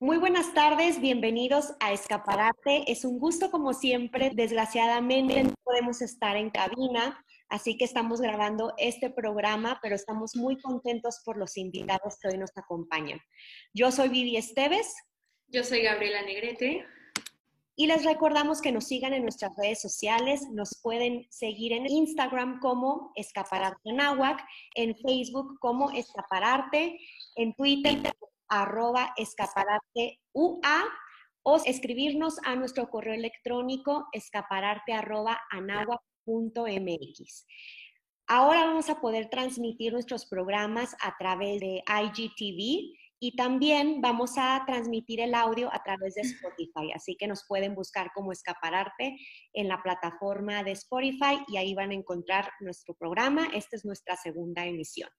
Muy buenas tardes, bienvenidos a Escaparate. Es un gusto como siempre. Desgraciadamente no podemos estar en cabina, así que estamos grabando este programa, pero estamos muy contentos por los invitados que hoy nos acompañan. Yo soy Vivi Esteves. Yo soy Gabriela Negrete. Y les recordamos que nos sigan en nuestras redes sociales. Nos pueden seguir en Instagram como Escaparate Nahuac, en Facebook como Escapararte, en Twitter arroba escaparate UA o escribirnos a nuestro correo electrónico escapararte arroba Ahora vamos a poder transmitir nuestros programas a través de IGTV y también vamos a transmitir el audio a través de Spotify, así que nos pueden buscar como escapararte en la plataforma de Spotify y ahí van a encontrar nuestro programa. Esta es nuestra segunda emisión.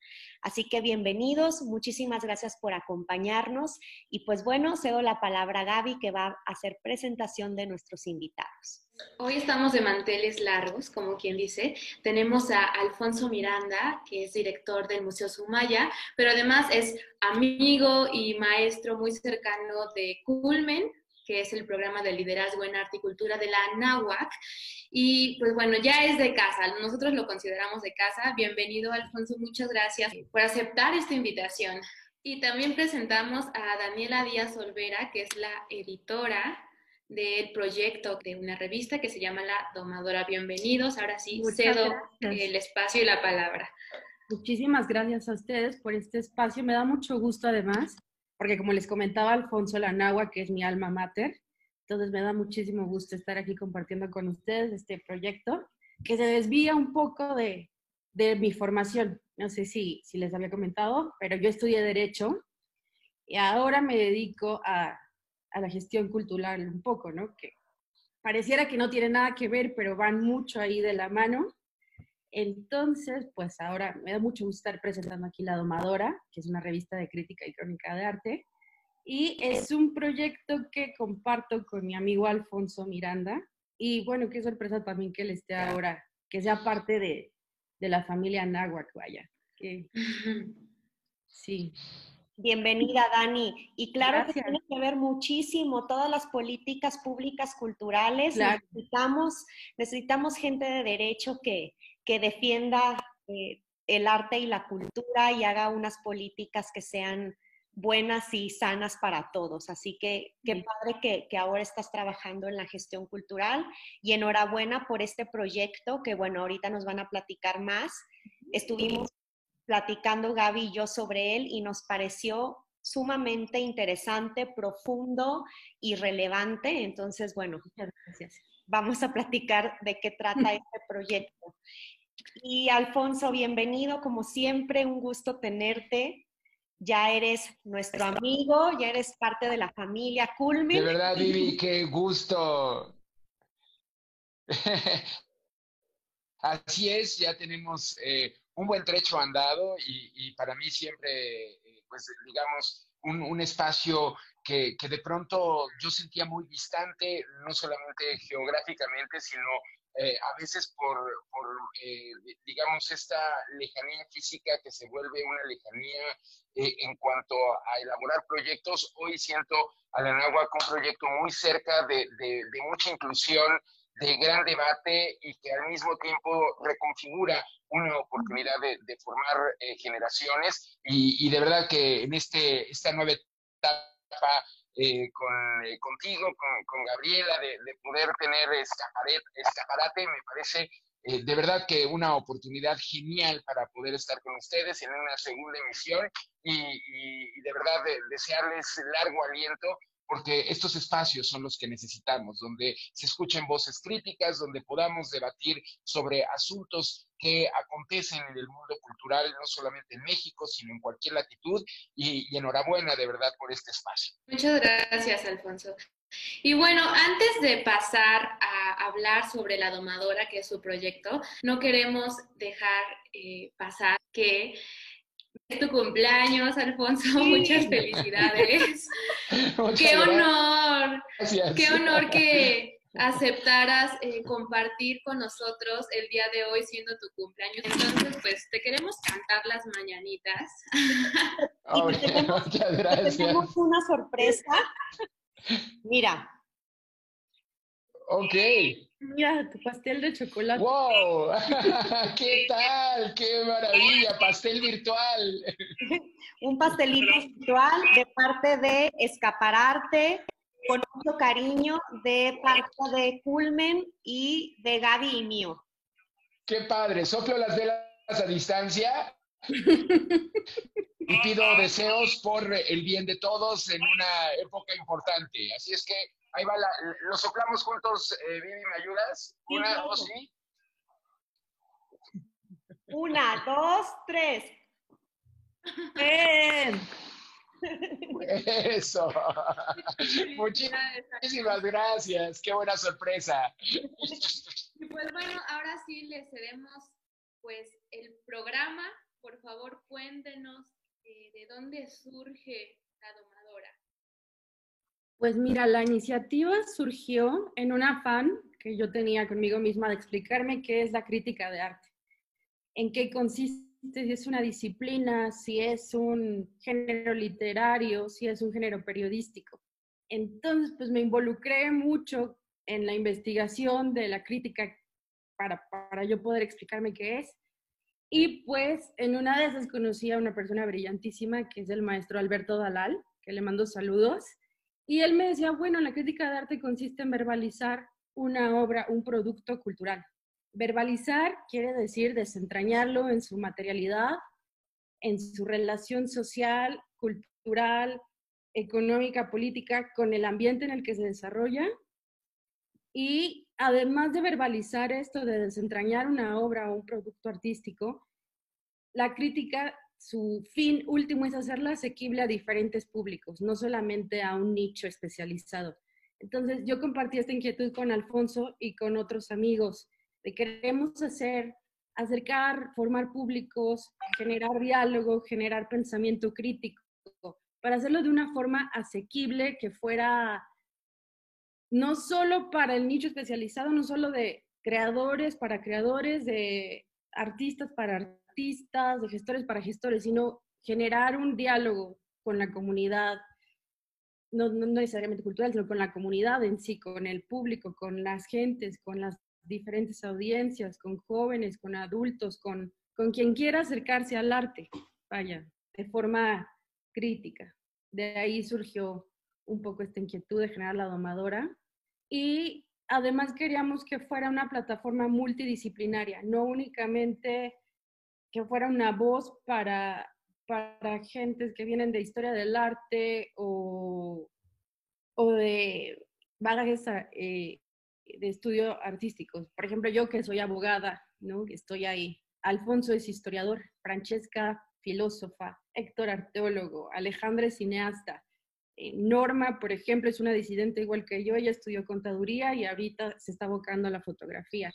Así que bienvenidos, muchísimas gracias por acompañarnos y pues bueno, cedo la palabra a Gaby que va a hacer presentación de nuestros invitados. Hoy estamos de manteles largos, como quien dice. Tenemos a Alfonso Miranda, que es director del Museo Sumaya, pero además es amigo y maestro muy cercano de Culmen, que es el programa de liderazgo en arte y cultura de la NAWAC. Y pues bueno, ya es de casa, nosotros lo consideramos de casa. Bienvenido, Alfonso, muchas gracias por aceptar esta invitación. Y también presentamos a Daniela Díaz Olvera, que es la editora del proyecto de una revista que se llama La Domadora. Bienvenidos. Ahora sí, cedo el espacio y la palabra. Muchísimas gracias a ustedes por este espacio. Me da mucho gusto además, porque como les comentaba Alfonso Lanagua, que es mi alma mater, entonces me da muchísimo gusto estar aquí compartiendo con ustedes este proyecto que se desvía un poco de, de mi formación. No sé si, si les había comentado, pero yo estudié Derecho y ahora me dedico a a la gestión cultural un poco, ¿no? Que pareciera que no tiene nada que ver, pero van mucho ahí de la mano. Entonces, pues ahora me da mucho gusto estar presentando aquí La Domadora, que es una revista de crítica y crónica de arte. Y es un proyecto que comparto con mi amigo Alfonso Miranda. Y bueno, qué sorpresa también que él esté ahora, que sea parte de, de la familia Nahuac, vaya. Que, sí. Bienvenida, Dani. Y claro que tiene que ver muchísimo todas las políticas públicas culturales. Necesitamos, necesitamos gente de derecho que, que defienda eh, el arte y la cultura y haga unas políticas que sean buenas y sanas para todos. Así que qué padre que, que, ahora estás trabajando en la gestión cultural y enhorabuena por este proyecto que, bueno, ahorita nos van a platicar más. Estuvimos platicando Gaby y yo sobre él y nos pareció sumamente interesante, profundo y relevante. Entonces, bueno, vamos a platicar de qué trata este proyecto. Y Alfonso, bienvenido, como siempre, un gusto tenerte. Ya eres nuestro amigo, ya eres parte de la familia Culmin. De verdad, Vivi, qué gusto. Así es, ya tenemos eh, un buen trecho andado y, para mí siempre, eh, pues digamos, un, espacio que, de pronto yo sentía muy distante, no solamente geográficamente, sino eh, a veces por, eh, digamos, esta lejanía física que se vuelve una lejanía en cuanto a elaborar proyectos. Hoy siento a la Nahua un proyecto muy cerca de, de mucha inclusión, de gran debate y que al mismo tiempo reconfigura una oportunidad de, formar eh, generaciones. Y, de verdad que en este, esta nueva etapa eh, con, eh, contigo, con, Gabriela, de, poder tener escaparate, me parece de verdad que una oportunidad genial para poder estar con ustedes en una segunda emisión. Y, y de verdad desearles largo aliento porque estos espacios son los que necesitamos, donde se escuchen voces críticas, donde podamos debatir sobre asuntos que acontecen en el mundo cultural, no solamente en México, sino en cualquier latitud, y, enhorabuena de verdad por este espacio. Muchas gracias, Alfonso. Y bueno, antes de pasar a hablar sobre la domadora, que es su proyecto, no queremos dejar eh, pasar que es tu cumpleaños, Alfonso. Muchas felicidades. qué honor. Qué honor que aceptaras eh, compartir con nosotros el día de hoy siendo tu cumpleaños. Entonces, pues te queremos cantar las mañanitas. y tenemos, muchas gracias. tenemos una sorpresa. Mira. Ok. Mira, tu pastel de chocolate. ¡Wow! ¿Qué tal? ¡Qué maravilla! Pastel virtual. Un pastelito virtual de parte de Escapararte, con mucho cariño, de parte de Culmen y de Gaby y mío. ¡Qué padre! Soplo las velas a distancia y pido deseos por el bien de todos en una época importante. Así es que Ahí va, la, lo soplamos juntos, eh, Vivi, ¿me ayudas? Una, dos, sí. Una, dos, tres. Bien. Eso. Muchísimas gracias. Qué buena sorpresa. Y pues bueno, ahora sí le cedemos pues el programa. Por favor, cuéntenos eh, de dónde surge la domadora. Pues mira, la iniciativa surgió en un afán que yo tenía conmigo misma de explicarme qué es la crítica de arte, en qué consiste, si es una disciplina, si es un género literario, si es un género periodístico. Entonces, pues me involucré mucho en la investigación de la crítica para, para yo poder explicarme qué es. Y pues en una de esas conocí a una persona brillantísima que es el maestro Alberto Dalal, que le mando saludos y él me decía, bueno, la crítica de arte consiste en verbalizar una obra, un producto cultural. Verbalizar quiere decir desentrañarlo en su materialidad, en su relación social, cultural, económica, política, con el ambiente en el que se desarrolla. Y además de verbalizar esto, de desentrañar una obra o un producto artístico, la crítica su fin último es hacerla asequible a diferentes públicos, no solamente a un nicho especializado. Entonces, yo compartí esta inquietud con Alfonso y con otros amigos de queremos hacer, acercar, formar públicos, generar diálogo, generar pensamiento crítico, para hacerlo de una forma asequible que fuera no solo para el nicho especializado, no solo de creadores para creadores, de artistas para de gestores para gestores, sino generar un diálogo con la comunidad, no, no, necesariamente cultural, sino con la comunidad en sí, con el público, con las gentes, con las diferentes audiencias, con jóvenes, con adultos, con, con quien quiera acercarse al arte, vaya, de forma crítica. De ahí surgió un poco esta inquietud de generar la domadora y además queríamos que fuera una plataforma multidisciplinaria, no únicamente que fuera una voz para, para gentes que vienen de historia del arte o, o de bagajes eh, de estudio artísticos. Por ejemplo, yo que soy abogada, ¿no? Estoy ahí. Alfonso es historiador, Francesca, filósofa, Héctor, arteólogo, Alejandra es cineasta. Eh, Norma, por ejemplo, es una disidente igual que yo, ella estudió contaduría y ahorita se está abocando a la fotografía.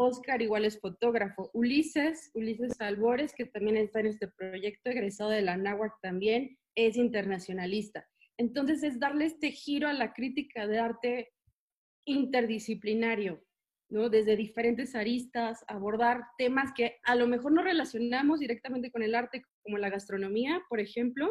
Oscar igual es fotógrafo. Ulises, Ulises Albores, que también está en este proyecto, egresado de la NAWAC también, es internacionalista. Entonces es darle este giro a la crítica de arte interdisciplinario, ¿no? Desde diferentes aristas, abordar temas que a lo mejor no relacionamos directamente con el arte, como la gastronomía, por ejemplo.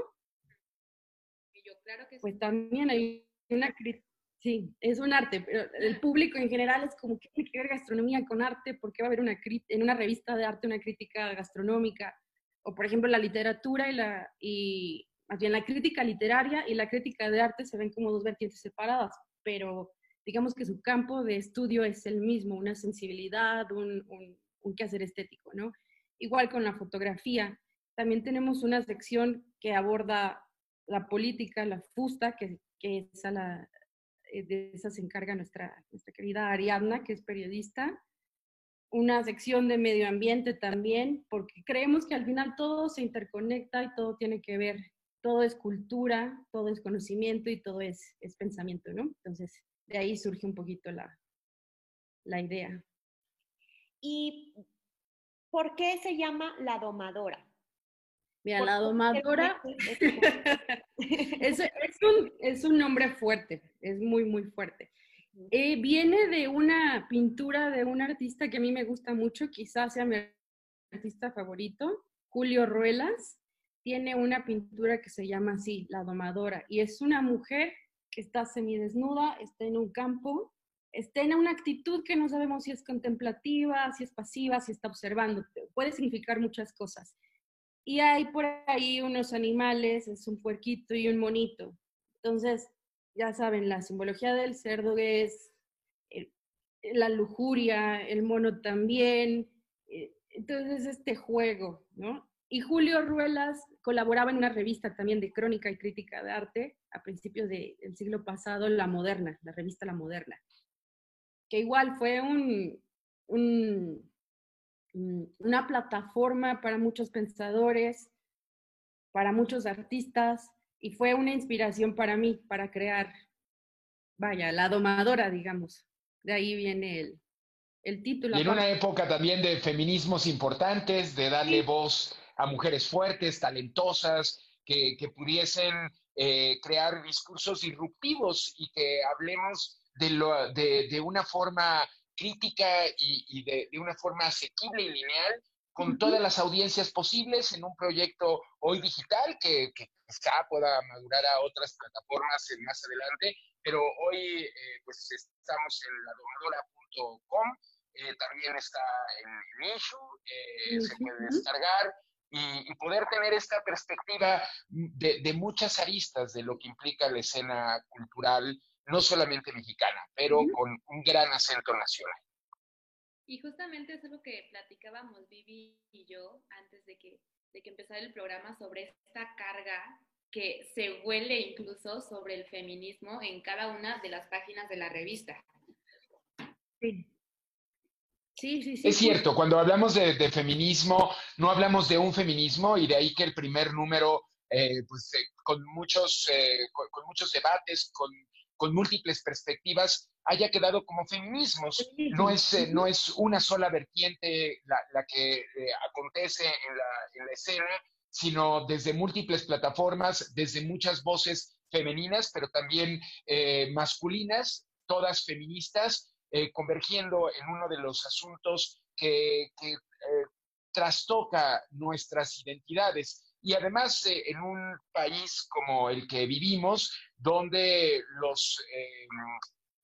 yo, claro que pues también hay una crítica Sí, es un arte, pero el público en general es como que tiene que ver gastronomía con arte, porque va a haber una en una revista de arte una crítica gastronómica, o por ejemplo la literatura y la, y más la crítica literaria y la crítica de arte se ven como dos vertientes separadas, pero digamos que su campo de estudio es el mismo, una sensibilidad, un, un, un quehacer estético, ¿no? Igual con la fotografía, también tenemos una sección que aborda la política, la fusta, que, que es a la, de esa se encarga nuestra, nuestra querida Ariadna, que es periodista, una sección de medio ambiente también, porque creemos que al final todo se interconecta y todo tiene que ver, todo es cultura, todo es conocimiento y todo es, es pensamiento, ¿no? Entonces, de ahí surge un poquito la, la idea. ¿Y por qué se llama la domadora? Mira, la domadora es, un, es, un, nombre fuerte, es muy, muy fuerte. Eh, viene de una pintura de un artista que a mí me gusta mucho, quizás sea mi artista favorito, Julio Ruelas. tiene una pintura que se llama así, La Domadora, y es una mujer que está semidesnuda, está en un campo, está en una actitud que no sabemos si es contemplativa, si es pasiva, si está observando, puede significar muchas cosas. Y hay por ahí unos animales, es un puerquito y un monito. Entonces, ya saben, la simbología del cerdo es eh, la lujuria, el mono también. Eh, entonces, este juego, ¿no? Y Julio Ruelas colaboraba en una revista también de crónica y crítica de arte a principios del siglo pasado, La Moderna, la revista La Moderna, que igual fue un, una plataforma para muchos pensadores, para muchos artistas, y fue una inspiración para mí, para crear, vaya, la domadora, digamos. De ahí viene el, el título. Y en una época también de feminismos importantes, de darle voz a mujeres fuertes, talentosas, que, pudiesen eh, crear discursos disruptivos y que hablemos de, lo, de, una forma crítica y, de, una forma asequible y lineal con todas las audiencias posibles en un proyecto hoy digital que, quizá pueda madurar a otras plataformas más adelante, pero hoy eh, pues estamos en ladomadora.com, eh, también está en Nishu, se puede descargar y, poder tener esta perspectiva de, muchas aristas de lo que implica la escena cultural, no solamente mexicana, pero con un gran acento nacional. Y justamente eso es lo que platicábamos Vivi y yo antes de que, de que empezara el programa sobre esta carga que se huele incluso sobre el feminismo en cada una de las páginas de la revista. Sí. Es cierto, cuando hablamos de, feminismo, no hablamos de un feminismo y de ahí que el primer número, eh, pues eh, con, muchos, eh, con, muchos debates, con, múltiples perspectivas, haya quedado como feminismos. No es, no es una sola vertiente la, que acontece en la, en la escena, sino desde múltiples plataformas, desde muchas voces femeninas, pero también masculinas, todas feministas, eh, convergiendo en uno de los asuntos que, eh, trastoca nuestras identidades. Y además eh, en un país como el que vivimos, donde los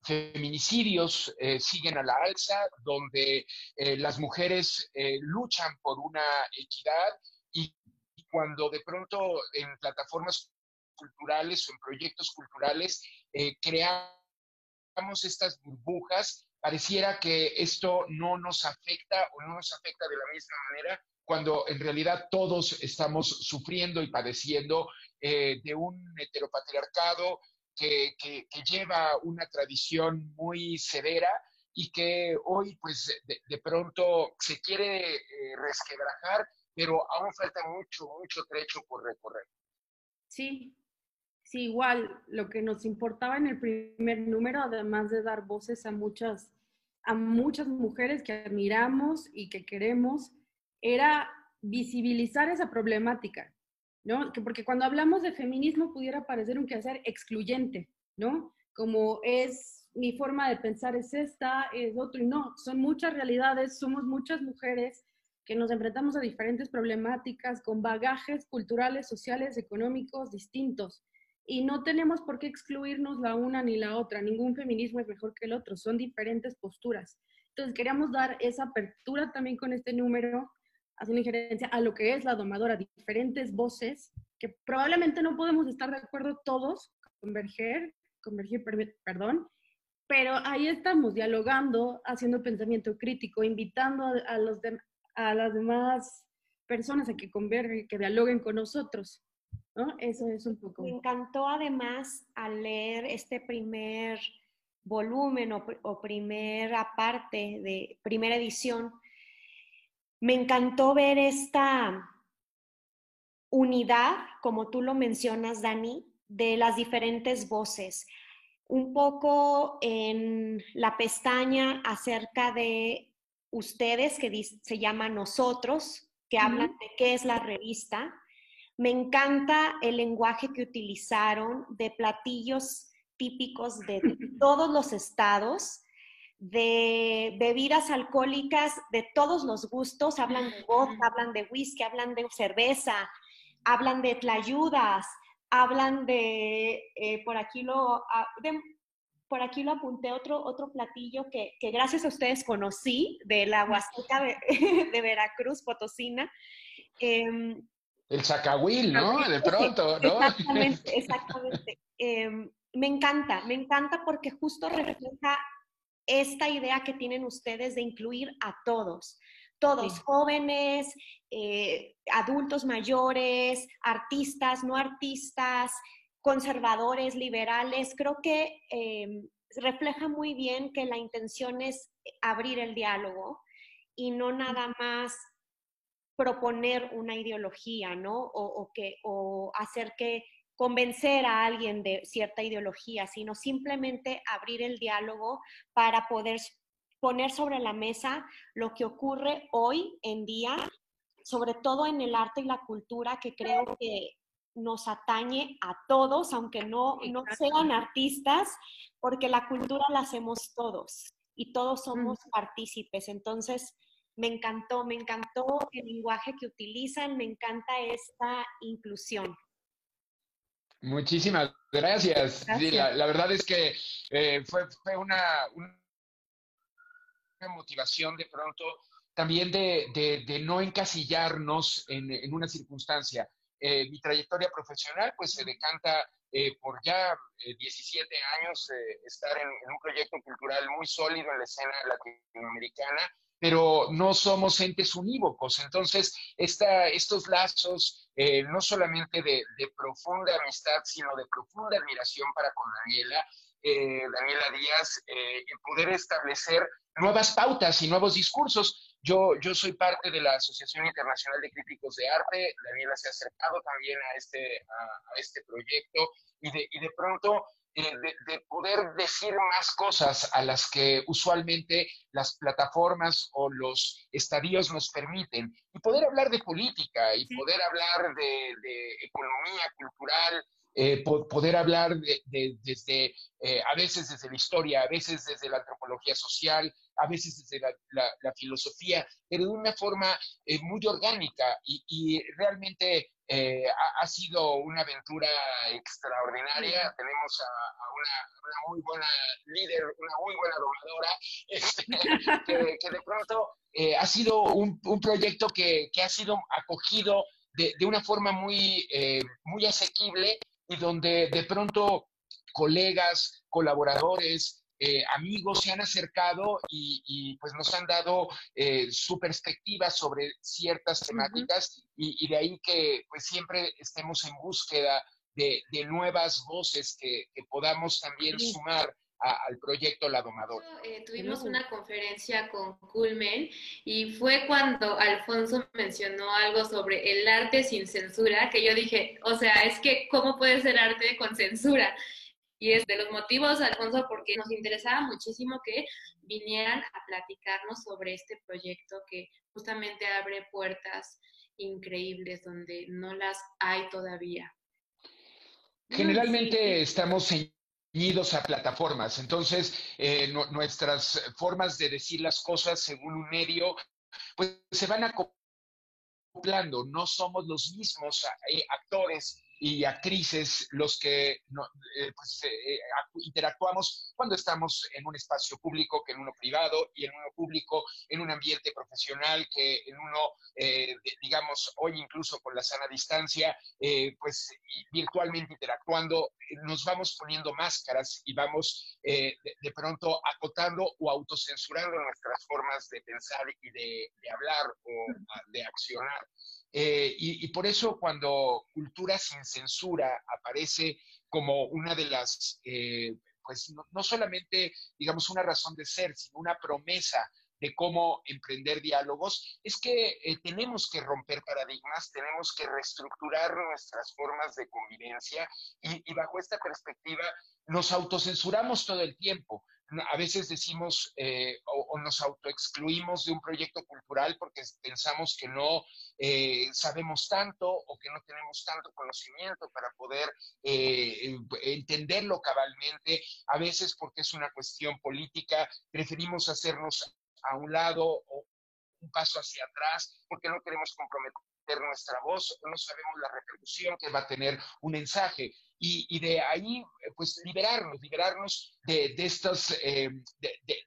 feminicidios siguen a la alza, donde las mujeres luchan por una equidad y cuando de pronto en plataformas culturales o en proyectos culturales creamos estas burbujas, pareciera que esto no nos afecta o no nos afecta de la misma manera cuando en realidad todos estamos sufriendo y padeciendo eh, de un heteropatriarcado que, que, lleva una tradición muy severa y que hoy pues de, pronto se quiere eh, resquebrajar, pero aún falta mucho, mucho trecho por recorrer. Sí, Sí, igual, lo que nos importaba en el primer número, además de dar voces a muchas, a muchas mujeres que admiramos y que queremos, era visibilizar esa problemática, ¿no? porque cuando hablamos de feminismo pudiera parecer un quehacer excluyente, ¿no? Como es mi forma de pensar es esta, es otro, y no, son muchas realidades, somos muchas mujeres que nos enfrentamos a diferentes problemáticas con bagajes culturales, sociales, económicos distintos y no tenemos por qué excluirnos la una ni la otra. Ningún feminismo es mejor que el otro, son diferentes posturas. Entonces queríamos dar esa apertura también con este número, haciendo injerencia a lo que es la domadora, diferentes voces que probablemente no podemos estar de acuerdo todos, converger, convergir, perdón, pero ahí estamos dialogando, haciendo pensamiento crítico, invitando a, los a las demás personas a que convergen, que dialoguen con nosotros. Eso es un poco. Me encantó además al leer este primer volumen o, primera parte de primera edición, me encantó ver esta unidad, como tú lo mencionas, Dani, de las diferentes voces. Un poco en la pestaña acerca de ustedes, que se llama Nosotros, que hablan de qué es la revista, me encanta el lenguaje que utilizaron de platillos típicos de todos los estados, de bebidas alcohólicas de todos los gustos, hablan de vodka, hablan de whisky, hablan de cerveza, hablan de tlayudas, hablan de, eh, por aquí lo, ah, por aquí lo apunté otro, otro platillo que, gracias a ustedes conocí de la Huasteca de, Veracruz, Potosina. Em, el zacahuil, ¿no? De pronto, ¿no? Exactamente, exactamente. Em, me encanta, me encanta porque justo refleja esta idea que tienen ustedes de incluir a todos, todos, jóvenes, eh, adultos mayores, artistas, no artistas, conservadores, liberales. Creo que em, refleja muy bien que la intención es abrir el diálogo y no nada más proponer una ideología, ¿no? O, que, o hacer que convencer a alguien de cierta ideología, sino simplemente abrir el diálogo para poder poner sobre la mesa lo que ocurre hoy en día, sobre todo en el arte y la cultura, que creo que nos atañe a todos, aunque no, no sean artistas, porque la cultura la hacemos todos y todos somos partícipes. Entonces, me encantó, me encantó el lenguaje que utilizan, me encanta esta inclusión. Muchísimas gracias. la, verdad es que eh, fue, fue una, una, motivación de pronto también de, de, no encasillarnos en, en una circunstancia. Eh, mi trayectoria profesional pues se decanta eh, por ya 17 años estar en, en, un proyecto cultural muy sólido en la escena latinoamericana pero no somos entes unívocos. Entonces, esta, estos lazos, eh, no solamente de, profunda amistad, sino de profunda admiración para con Daniela, eh, Daniela Díaz, eh, poder establecer nuevas pautas y nuevos discursos. Yo, yo soy parte de la Asociación Internacional de Críticos de Arte, Daniela se ha acercado también a este, a, este proyecto y de, y de pronto eh, de, poder decir más cosas a las que usualmente las plataformas o los estadios nos permiten. Y poder hablar de política y poder hablar de, economía cultural, eh, poder hablar de, desde, eh, a veces desde la historia, a veces desde la antropología social, a veces desde la, filosofía, pero de una forma muy orgánica y realmente eh, ha, sido una aventura extraordinaria. Tenemos a, una, muy buena líder, una muy buena domadora, este, que, de pronto eh, ha sido un, proyecto que, ha sido acogido de, una forma muy, eh, muy asequible y donde de pronto colegas, colaboradores, eh, amigos se han acercado y, pues nos han dado eh, su perspectiva sobre ciertas temáticas y, de ahí que pues siempre estemos en búsqueda de, nuevas voces que, podamos también sumar al proyecto La Domadora. Eh, tuvimos una conferencia con Culmen y fue cuando Alfonso mencionó algo sobre el arte sin censura, que yo dije, o sea, es que, ¿cómo puede ser arte con censura? Y es de los motivos, Alfonso, porque nos interesaba muchísimo que vinieran a platicarnos sobre este proyecto que justamente abre puertas increíbles donde no las hay todavía. Generalmente estamos ceñidos a plataformas, entonces eh, nuestras formas de decir las cosas según un medio, pues se van acoplando, no somos los mismos eh, actores y actrices los que eh, pues, eh, interactuamos cuando estamos en un espacio público que en uno privado y en uno público, en un ambiente profesional que en uno, eh, digamos, hoy incluso con la sana distancia, pues virtualmente interactuando, nos vamos poniendo máscaras y vamos de, pronto acotando o autocensurando nuestras formas de pensar y de, de hablar o de accionar. Eh, y, por eso cuando Cultura sin Censura aparece como una de las, eh, pues no, solamente, digamos, una razón de ser, sino una promesa de cómo emprender diálogos, es que eh, tenemos que romper paradigmas, tenemos que reestructurar nuestras formas de convivencia y, y bajo esta perspectiva nos autocensuramos todo el tiempo a veces decimos eh, o, nos autoexcluimos de un proyecto cultural porque pensamos que no eh, sabemos tanto o que no tenemos tanto conocimiento para poder eh, entenderlo cabalmente. A veces porque es una cuestión política, preferimos hacernos a un lado o un paso hacia atrás porque no queremos comprometer meter nuestra voz, no sabemos la repercusión que va a tener un mensaje. Y, de ahí, pues, liberarnos, liberarnos de, estos, de,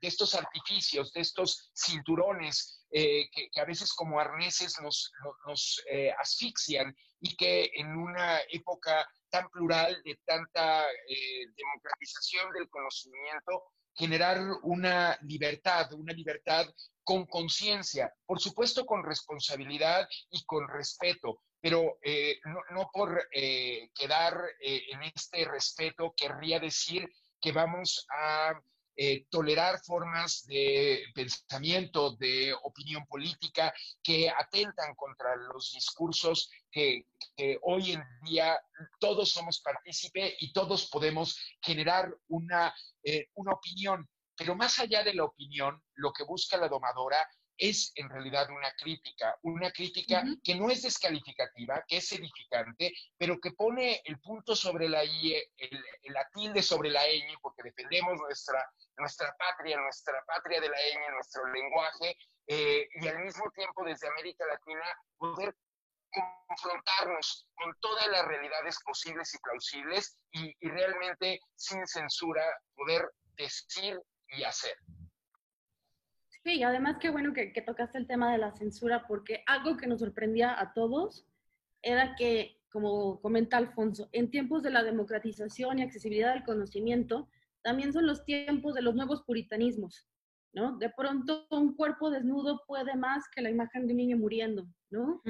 estos artificios, de estos cinturones que, a veces como arneses nos, nos asfixian y que en una época tan plural, de tanta democratización del conocimiento, generar una libertad, una libertad con conciencia, por supuesto con responsabilidad y con respeto, pero eh, no, por eh, quedar eh, en este respeto querría decir que vamos a tolerar formas de pensamiento, de opinión política que atentan contra los discursos que, que hoy en día todos somos partícipe y todos podemos generar una eh, una opinión, pero más allá de la opinión, lo que busca la domadora es en realidad una crítica, una crítica que no es descalificativa, que es edificante, pero que pone el punto sobre la I, el, la tilde sobre la ñ, porque defendemos nuestra, nuestra patria, nuestra patria de la ñ, nuestro lenguaje, eh, y al mismo tiempo desde América Latina poder confrontarnos con todas las realidades posibles y plausibles y, realmente sin censura poder decir y hacer. Sí, y además qué bueno que, que, tocaste el tema de la censura, porque algo que nos sorprendía a todos era que, como comenta Alfonso, en tiempos de la democratización y accesibilidad del conocimiento, también son los tiempos de los nuevos puritanismos, ¿no? De pronto un cuerpo desnudo puede más que la imagen de un niño muriendo, ¿no?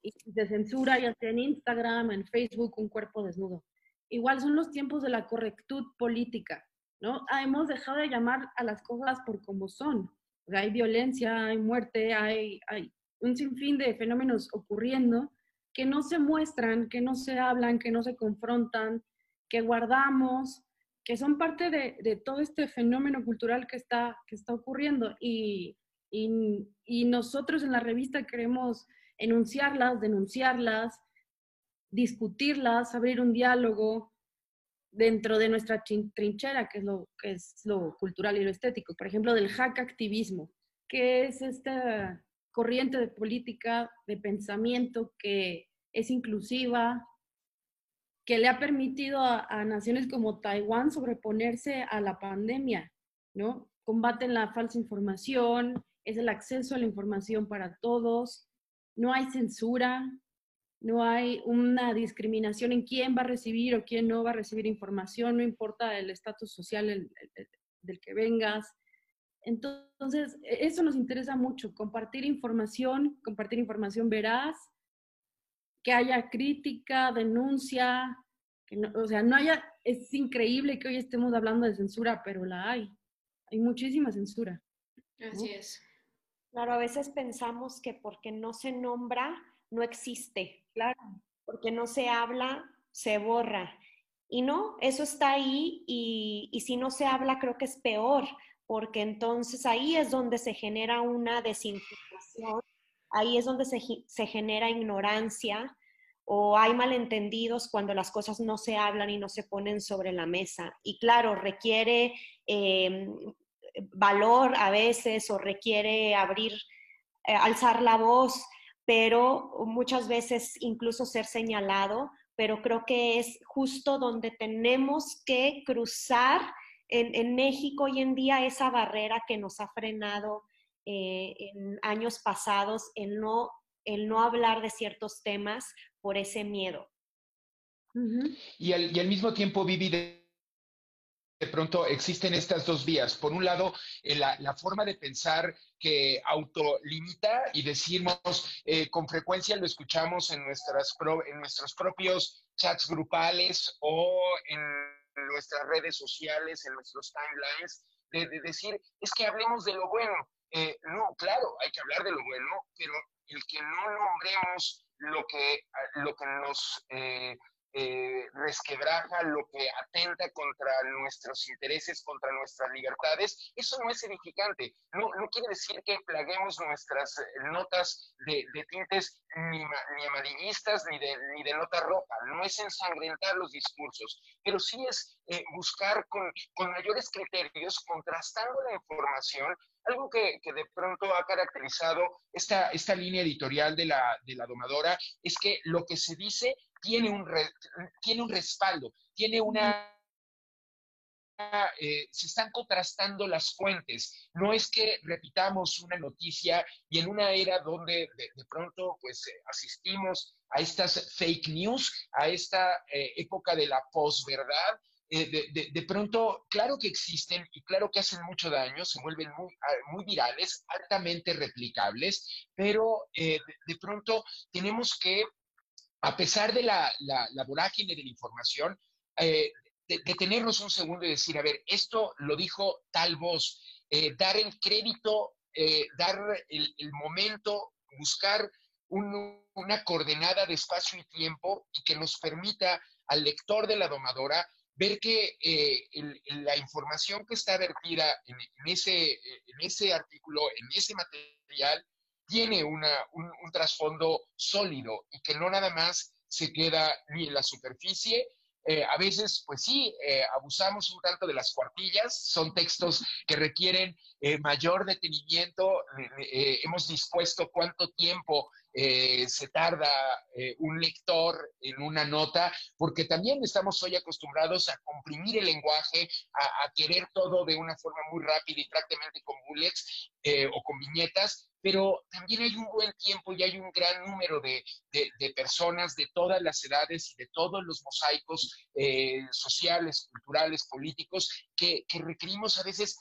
y se censura ya sea en Instagram, en Facebook, un cuerpo desnudo. Igual son los tiempos de la correctud política, ¿no? Ah, hemos dejado de llamar a las cosas por como son. hay violencia, hay muerte, hay, hay un sinfín de fenómenos ocurriendo que no se muestran, que no se hablan, que no se confrontan, que guardamos, que son parte de, todo este fenómeno cultural que está, que está ocurriendo. Y, y nosotros en la revista queremos enunciarlas, denunciarlas, discutirlas, abrir un diálogo dentro de nuestra trinchera, que es lo, que es lo cultural y lo estético. Por ejemplo, del hack activismo, que es esta corriente de política, de pensamiento que es inclusiva, que le ha permitido a, a, naciones como Taiwán sobreponerse a la pandemia, ¿no? Combaten la falsa información, es el acceso a la información para todos, no hay censura, no hay una discriminación en quién va a recibir o quién no va a recibir información, no importa el estatus social del que vengas. Entonces, e, eso nos interesa mucho, compartir información, compartir información veraz, que haya crítica, denuncia, que o sea, no haya, es increíble que hoy estemos hablando de censura, pero la hay, hay muchísima censura. Así es. Claro, a veces pensamos que porque no se nombra, no existe. Claro. Porque no se habla, se borra. Y no, eso está ahí y, y si no se habla creo que es peor, porque entonces ahí es donde se genera una desinformación, ahí es donde se, se genera ignorancia o hay malentendidos cuando las cosas no se hablan y no se ponen sobre la mesa. Y claro, requiere eh, valor a veces o requiere abrir, eh, alzar la voz, pero muchas veces incluso ser señalado, pero creo que es justo donde tenemos que cruzar en, México hoy en día esa barrera que nos ha frenado eh, en años pasados, el no, el no hablar de ciertos temas por ese miedo. y, al, y, al, mismo tiempo, Vivi, de pronto existen estas dos vías. Por un lado, eh, la, forma de pensar que autolimita y decimos eh, con frecuencia lo escuchamos en, nuestras en nuestros propios chats grupales o en nuestras redes sociales, en nuestros timelines, de, decir, es que hablemos de lo bueno. Eh, no, claro, hay que hablar de lo bueno, pero el que no nombremos lo que, lo que nos eh, resquebraja, lo que atenta contra nuestros intereses, contra nuestras libertades, eso no es edificante. No, no quiere decir que plaguemos nuestras eh, notas de, tintes ni, ni amarillistas ni de, ni de nota roja, no es ensangrentar los discursos, pero sí es eh, buscar con, con mayores criterios, contrastando la información, algo que, que, de pronto ha caracterizado esta, esta línea editorial de la, de la domadora es que lo que se dice tiene un, tiene un respaldo, tiene una... Eh, se están contrastando las fuentes. No es que repitamos una noticia y en una era donde de, pronto pues eh, asistimos a estas fake news, a esta eh, época de la posverdad, de, de, pronto, claro que existen y claro que hacen mucho daño, se vuelven muy, ah, muy virales, altamente replicables, pero de, pronto tenemos que a pesar de la, la, vorágine de la información, eh, detenernos un segundo y decir, a ver, esto lo dijo tal voz, eh, dar el crédito, eh, dar el, momento, buscar una coordenada de espacio y tiempo y que nos permita al lector de la domadora ver que la información que está vertida en ese artículo, en ese material, tiene una, un, trasfondo sólido y que no nada más se queda ni en la superficie. Eh, a veces, pues sí, eh, abusamos un tanto de las cuartillas, son textos que requieren eh, mayor detenimiento, hemos dispuesto cuánto tiempo se tarda un lector en una nota, porque también estamos hoy acostumbrados a comprimir el lenguaje, a, querer todo de una forma muy rápida y prácticamente con bullets o con viñetas, pero también hay un buen tiempo y hay un gran número de, personas de todas las edades y de todos los mosaicos eh, sociales, culturales, políticos, que, requerimos a veces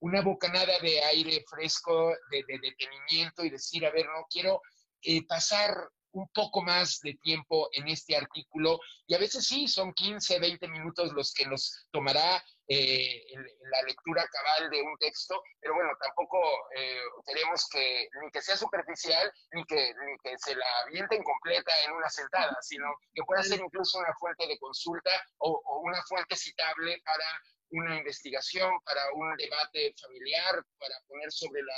una bocanada de aire fresco, de, detenimiento y decir, a ver, no quiero eh, pasar un poco más de tiempo en este artículo y a veces sí, son 15, 20 minutos los que nos tomará eh, la lectura cabal de un texto, pero bueno, tampoco eh, queremos que ni que sea superficial ni que, ni que se la avienten completa en una sentada, sino que pueda ser incluso una fuente de consulta o, una fuente citable para una investigación, para un debate familiar, para poner sobre la,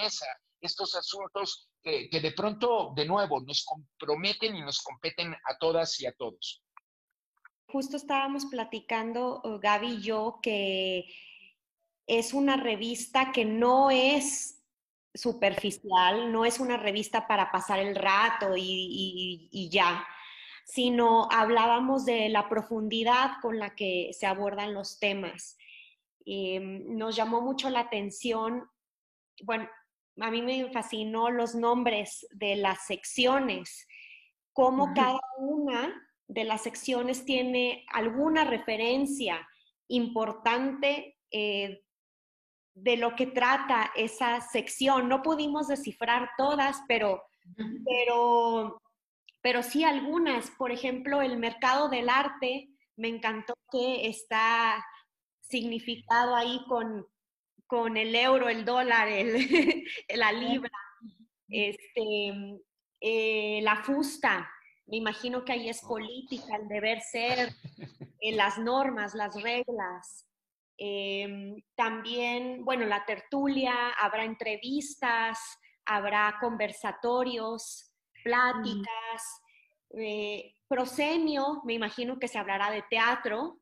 mesa estos asuntos que, que de pronto, de nuevo, nos comprometen y nos competen a todas y a todos justo estábamos platicando uh, Gaby y yo que es una revista que no es superficial, no es una revista para pasar el rato y, ya, sino hablábamos de la profundidad con la que se abordan los temas. Em, nos llamó mucho la atención, bueno, a mí me fascinó los nombres de las secciones, cómo cada una de las secciones tiene alguna referencia importante eh, de lo que trata esa sección. No pudimos descifrar todas, pero, pero, pero sí algunas. Por ejemplo, el mercado del arte, me encantó que está significado ahí con, con el euro, el dólar, el, la libra, este, eh, la fusta, me imagino que ahí es política, el deber ser, eh, las normas, las reglas. Em, también, bueno, la tertulia, habrá entrevistas, habrá conversatorios, pláticas, eh, prosenio, me imagino que se hablará de teatro.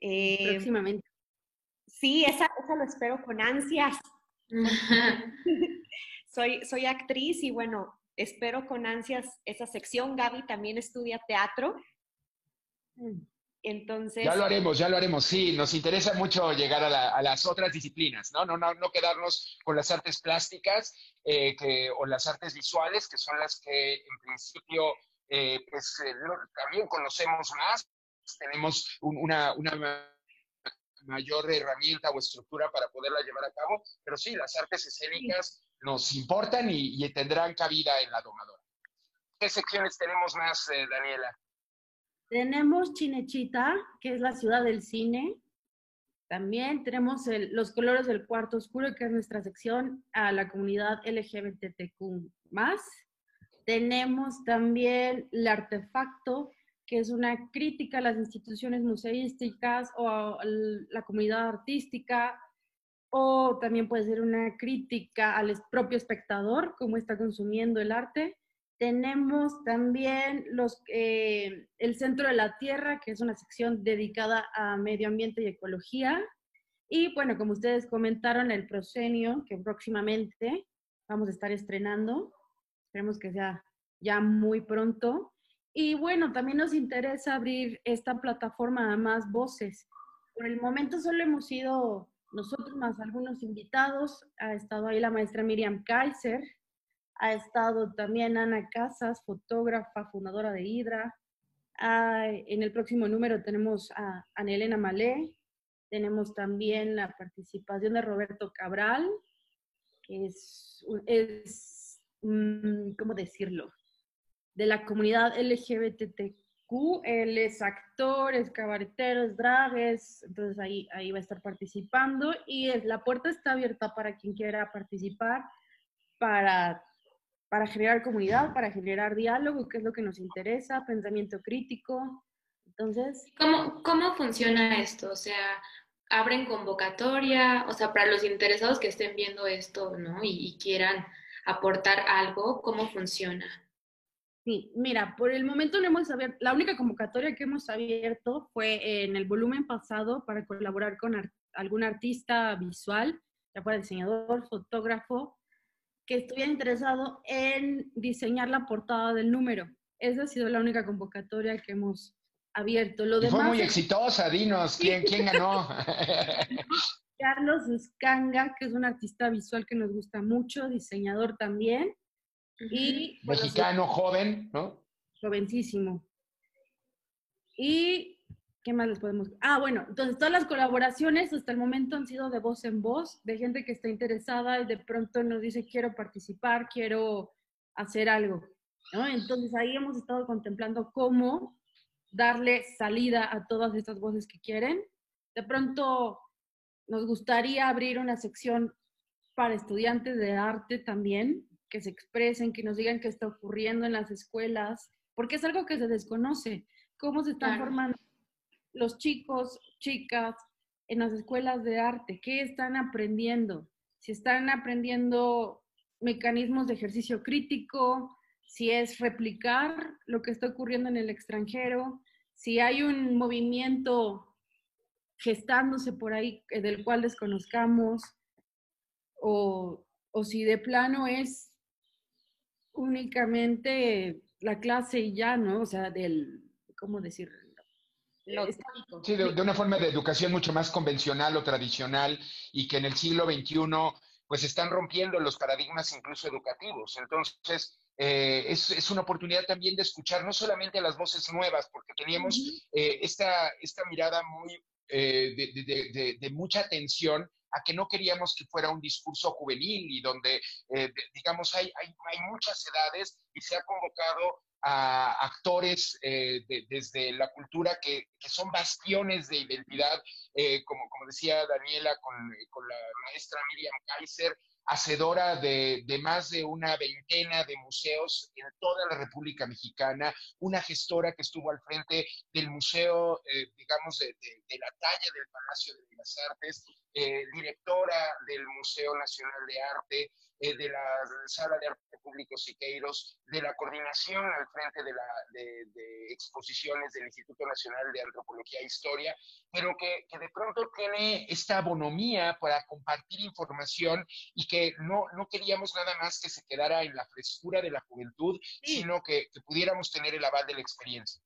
Em, Próximamente. Sí, esa, esa lo espero con ansias. soy, soy actriz y bueno, espero con ansias esa sección. Gaby también estudia teatro. Mm. Entonces... Ya lo haremos, ya lo haremos. Sí, nos interesa mucho llegar a, las otras disciplinas, ¿no? No, no, no quedarnos con las artes plásticas eh, o las artes visuales, que son las que en principio eh, pues eh, también conocemos más. Tenemos una, una mayor herramienta o estructura para poderla llevar a cabo, pero sí, las artes escénicas nos importan y, tendrán cabida en la domadora. ¿Qué secciones tenemos más, eh, Daniela? Tenemos Chinechita, que es la ciudad del cine. También tenemos los colores del cuarto oscuro, que es nuestra sección a la comunidad LGBTQ. Tenemos también el artefacto, que es una crítica a las instituciones museísticas o a la comunidad artística, o también puede ser una crítica al propio espectador, cómo está consumiendo el arte. Tenemos también los, eh, el Centro de la Tierra, que es una sección dedicada a medio ambiente y ecología. Y bueno, como ustedes comentaron, el proscenio, que próximamente vamos a estar estrenando. Esperemos que sea ya muy pronto. Y bueno, también nos interesa abrir esta plataforma a más voces. Por el momento solo hemos sido nosotros más algunos invitados. Ha estado ahí la maestra Miriam Kaiser, ha estado también Ana Casas, fotógrafa, fundadora de Hidra. en el próximo número tenemos a Ana Elena Malé, tenemos también la participación de Roberto Cabral, que es, es mm, ¿cómo decirlo? De la comunidad LGBTQ él es actor, es cabaretero, es drag, entonces ahí, ahí va a estar participando y la puerta está abierta para quien quiera participar, para, para generar comunidad, para generar diálogo, que es lo que nos interesa, pensamiento crítico. Entonces... ¿Cómo, cómo funciona esto? O sea, abren convocatoria, o sea, para los interesados que estén viendo esto, ¿no? Y, y quieran aportar algo, ¿cómo funciona? Sí, mira, por el momento no hemos abierto, la única convocatoria que hemos abierto fue en el volumen pasado para colaborar con algún artista visual, ya fuera diseñador, fotógrafo, que estuviera interesado en diseñar la portada del número. Esa ha sido la única convocatoria que hemos abierto. Lo y fue muy exitosa, dinos, ¿quién, ¿quién ganó? Carlos Escanga, que es un artista visual que nos gusta mucho, diseñador también. Y, Mexicano, joven, ¿no? Jovencísimo. Y, ¿qué más les podemos? Ah, bueno, entonces todas las colaboraciones hasta el momento han sido de voz en voz, de gente que está interesada y de pronto nos dice, quiero participar, quiero hacer algo, ¿no? Entonces ahí hemos estado contemplando cómo darle salida a todas estas voces que quieren. De pronto nos gustaría abrir una sección para estudiantes de arte también, que se expresen, que nos digan qué está ocurriendo en las escuelas, porque es algo que se desconoce, cómo se están formando los chicos, chicas en las escuelas de arte, qué están aprendiendo, si están aprendiendo mecanismos de ejercicio crítico, si es replicar lo que está ocurriendo en el extranjero, si hay un movimiento gestándose por ahí eh, del cual desconozcamos, o, o si de plano es únicamente la clase y ya, ¿no? O sea, del, ¿cómo decirlo? Sí, de, una forma de educación mucho más convencional o tradicional y que en el siglo XXI pues están rompiendo los paradigmas incluso educativos. Entonces, eh, es, una oportunidad también de escuchar no solamente las voces nuevas, porque teníamos eh, esta, esta mirada muy eh, de, de, mucha atención a que no queríamos que fuera un discurso juvenil y donde, eh, digamos, hay, hay, muchas edades y se ha convocado a actores eh, desde la cultura que, que, son bastiones de identidad, eh, como, como decía Daniela con, con la maestra Miriam Kaiser, hacedora de, de, más de una veintena de museos en toda la República Mexicana, una gestora que estuvo al frente del museo, digamos, de, de, la talla del Palacio de Bellas Artes, eh, directora del Museo Nacional de Arte, eh, de la Sala de Arte Público Siqueiros, de la coordinación al frente de, la, de, exposiciones del Instituto Nacional de Antropología e Historia, pero que, que, de pronto tiene esta bonomía para compartir información y que no, no queríamos nada más que se quedara en la frescura de la juventud, sino que, que pudiéramos tener el aval de la experiencia.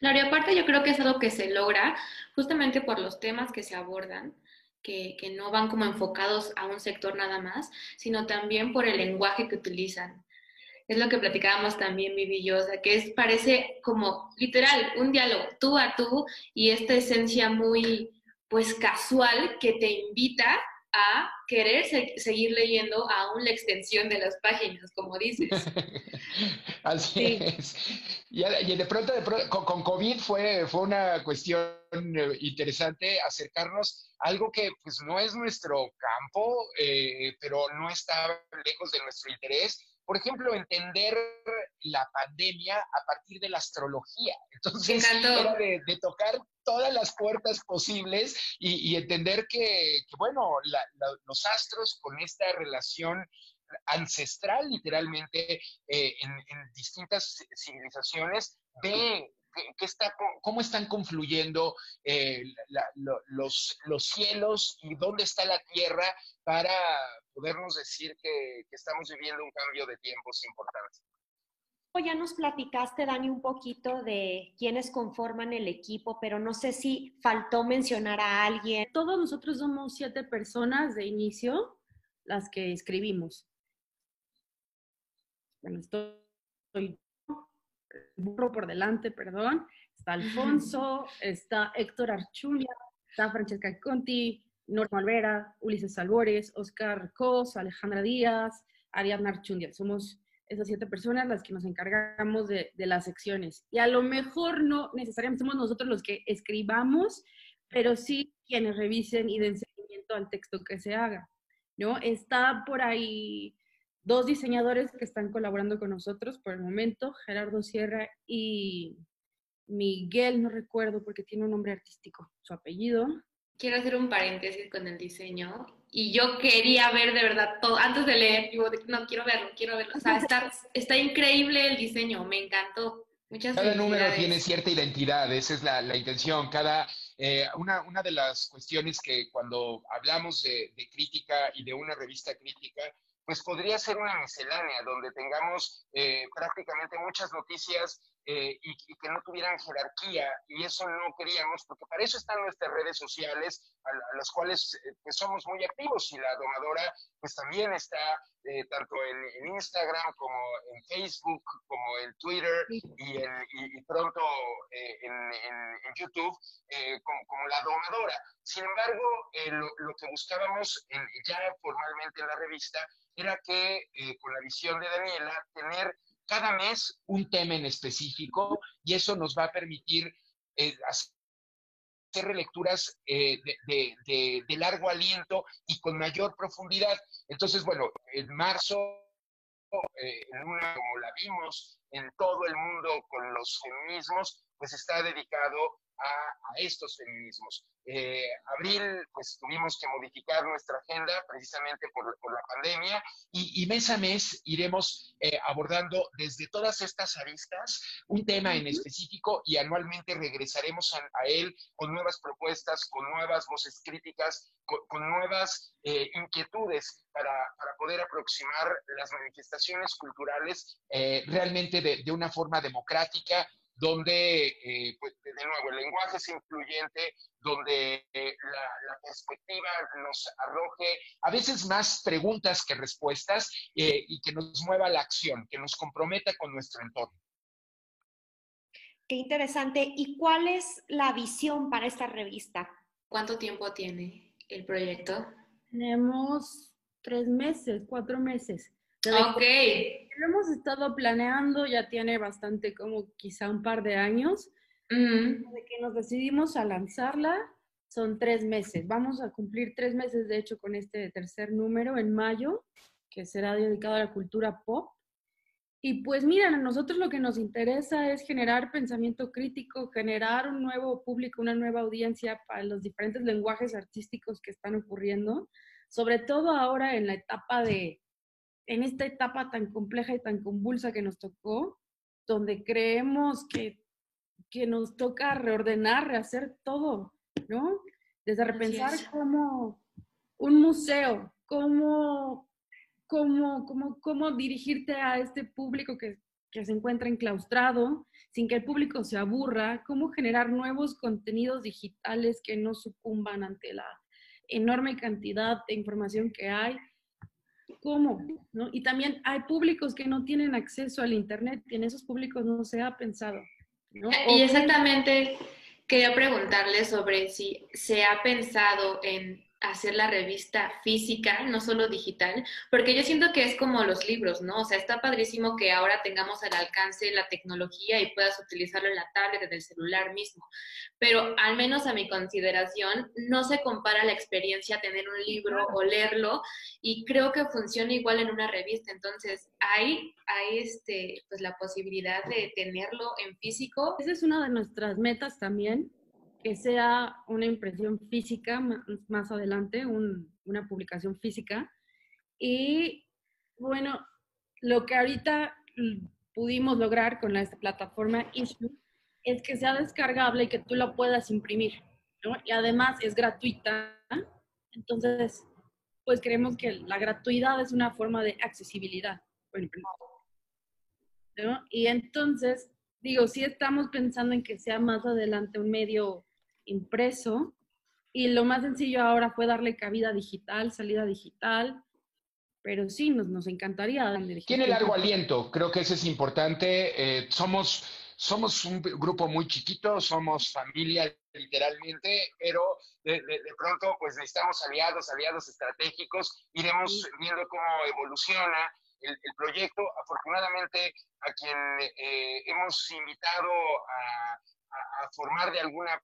Claro, y aparte yo creo que es algo que se logra justamente por los temas que se abordan que, no van como enfocados a un sector nada más, sino también por el lenguaje que utilizan. Es lo que platicábamos también Vivi y yo, o sea, que es, parece como literal un diálogo tú a tú y esta esencia muy pues casual que te invita a querer seguir leyendo aún la extensión de las páginas, como dices. Así es. Y, de pronto, con, COVID fue, fue una cuestión eh, interesante acercarnos a algo que pues no es nuestro campo, eh, pero no está lejos de nuestro interés, por ejemplo, entender la pandemia a partir de la astrología. Entonces, era de, tocar todas las puertas posibles y, entender que, bueno, los astros con esta relación ancestral, literalmente, eh, en, distintas civilizaciones, ve está, cómo están confluyendo eh, los, los cielos y dónde está la tierra para podernos decir que, estamos viviendo un cambio de tiempos importante. Ya nos platicaste, Dani, un poquito de quiénes conforman el equipo, pero no sé si faltó mencionar a alguien. Todos nosotros somos siete personas de inicio, las que escribimos. Bueno, estoy burro por delante, perdón. Está Alfonso, está Héctor Archunia, está Francesca Conti, Norma Alvera, Ulises Salvores, Oscar Cos, Alejandra Díaz, Ariadna Archundia. Somos esas siete personas las que nos encargamos de, de, las secciones. Y a lo mejor no necesariamente somos nosotros los que escribamos, pero sí quienes revisen y den seguimiento al texto que se haga. ¿no? Está por ahí dos diseñadores que están colaborando con nosotros por el momento, Gerardo Sierra y Miguel, no recuerdo porque tiene un nombre artístico, su apellido. Quiero hacer un paréntesis con el diseño y yo quería ver de verdad todo, antes de leer, digo, no, quiero verlo, quiero verlo. O sea, está, está increíble el diseño, me encantó. Muchas Cada número tiene cierta identidad, esa es la, la intención. Cada, eh, una, una, de las cuestiones que cuando hablamos de, de, crítica y de una revista crítica, pues podría ser una miscelánea donde tengamos eh, prácticamente muchas noticias eh, y, que no tuvieran jerarquía y eso no queríamos porque para eso están nuestras redes sociales a, las cuales eh, pues somos muy activos y la domadora pues también está tanto en, Instagram como en Facebook como en Twitter y, en, pronto en, YouTube como, la domadora. Sin embargo, lo, lo, que buscábamos ya formalmente en la revista era que eh, con la visión de Daniela, tener cada mes un tema en específico y eso nos va a permitir eh, hacer relecturas eh, de, largo aliento y con mayor profundidad. Entonces, bueno, en marzo, en una, como la vimos en todo el mundo con los feminismos, pues está dedicado a, estos feminismos. Eh, abril, pues tuvimos que modificar nuestra agenda precisamente por, la pandemia y, mes a mes iremos eh, abordando desde todas estas aristas un tema en específico y anualmente regresaremos a, él con nuevas propuestas, con nuevas voces críticas, con, nuevas eh, inquietudes para, poder aproximar las manifestaciones culturales realmente de, de una forma democrática donde, eh, pues, de nuevo, el lenguaje es influyente, donde eh, la, perspectiva nos arroje a veces más preguntas que respuestas eh, y que nos mueva a la acción, que nos comprometa con nuestro entorno. Qué interesante. ¿Y cuál es la visión para esta revista? ¿Cuánto tiempo tiene el proyecto? Tenemos tres meses, cuatro meses. Ok. Lo hemos estado planeando, ya tiene bastante, como quizá un par de años. De que nos decidimos a lanzarla, son tres meses. Vamos a cumplir tres meses, de hecho, con este tercer número en mayo, que será dedicado a la cultura pop. Y pues miren, a nosotros lo que nos interesa es generar pensamiento crítico, generar un nuevo público, una nueva audiencia para los diferentes lenguajes artísticos que están ocurriendo, sobre todo ahora en la etapa de, en esta etapa tan compleja y tan convulsa que nos tocó, donde creemos que, que nos toca reordenar, rehacer todo, ¿no? Desde repensar cómo un museo, cómo, cómo, cómo, cómo dirigirte a este público que, que se encuentra enclaustrado, sin que el público se aburra, cómo generar nuevos contenidos digitales que no sucumban ante la enorme cantidad de información que hay cómo, ¿no? Y también hay públicos que no tienen acceso al Internet y en esos públicos no se ha pensado, ¿no? Y exactamente quería preguntarle sobre si se ha pensado en hacer la revista física, no solo digital, porque yo siento que es como los libros, ¿no? O sea, está padrísimo que ahora tengamos al alcance la tecnología y puedas utilizarlo en la tablet, en el celular mismo, pero al menos a mi consideración, no se compara la experiencia tener un libro o leerlo y creo que funciona igual en una revista, entonces hay, hay este, pues la posibilidad de tenerlo en físico. Esa es una de nuestras metas también, que sea una impresión física más adelante, una publicación física. Y bueno, lo que ahorita pudimos lograr con la plataforma Issue es que sea descargable y que tú la puedas imprimir, ¿no? Y además es gratuita. Entonces, pues creemos que la gratuidad es una forma de accesibilidad. ¿no? Y entonces, digo, sí estamos pensando en que sea más adelante un medio impreso. Y lo más sencillo ahora fue darle cabida digital, salida digital, pero sí, nos, nos encantaría darle Tiene largo aliento, creo que eso es importante. Eh, somos, somos un grupo muy chiquito, somos familia literalmente, pero de, pronto pues necesitamos aliados, aliados estratégicos, iremos viendo cómo evoluciona el, proyecto. Afortunadamente, a quien eh, hemos invitado a, a formar de alguna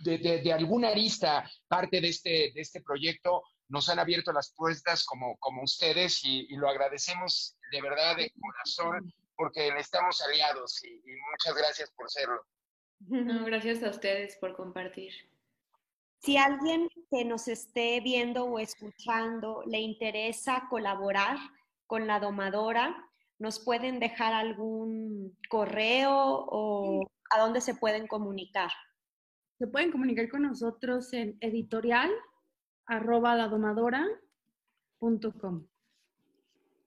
de, alguna arista parte de este, de este proyecto nos han abierto las puertas como, como ustedes y, lo agradecemos de verdad de corazón porque necesitamos aliados y, muchas gracias por serlo. gracias a ustedes por compartir. Si alguien que nos esté viendo o escuchando le interesa colaborar con la domadora, ¿nos pueden dejar algún correo o a dónde se pueden comunicar? Se pueden comunicar con nosotros en editorial arroba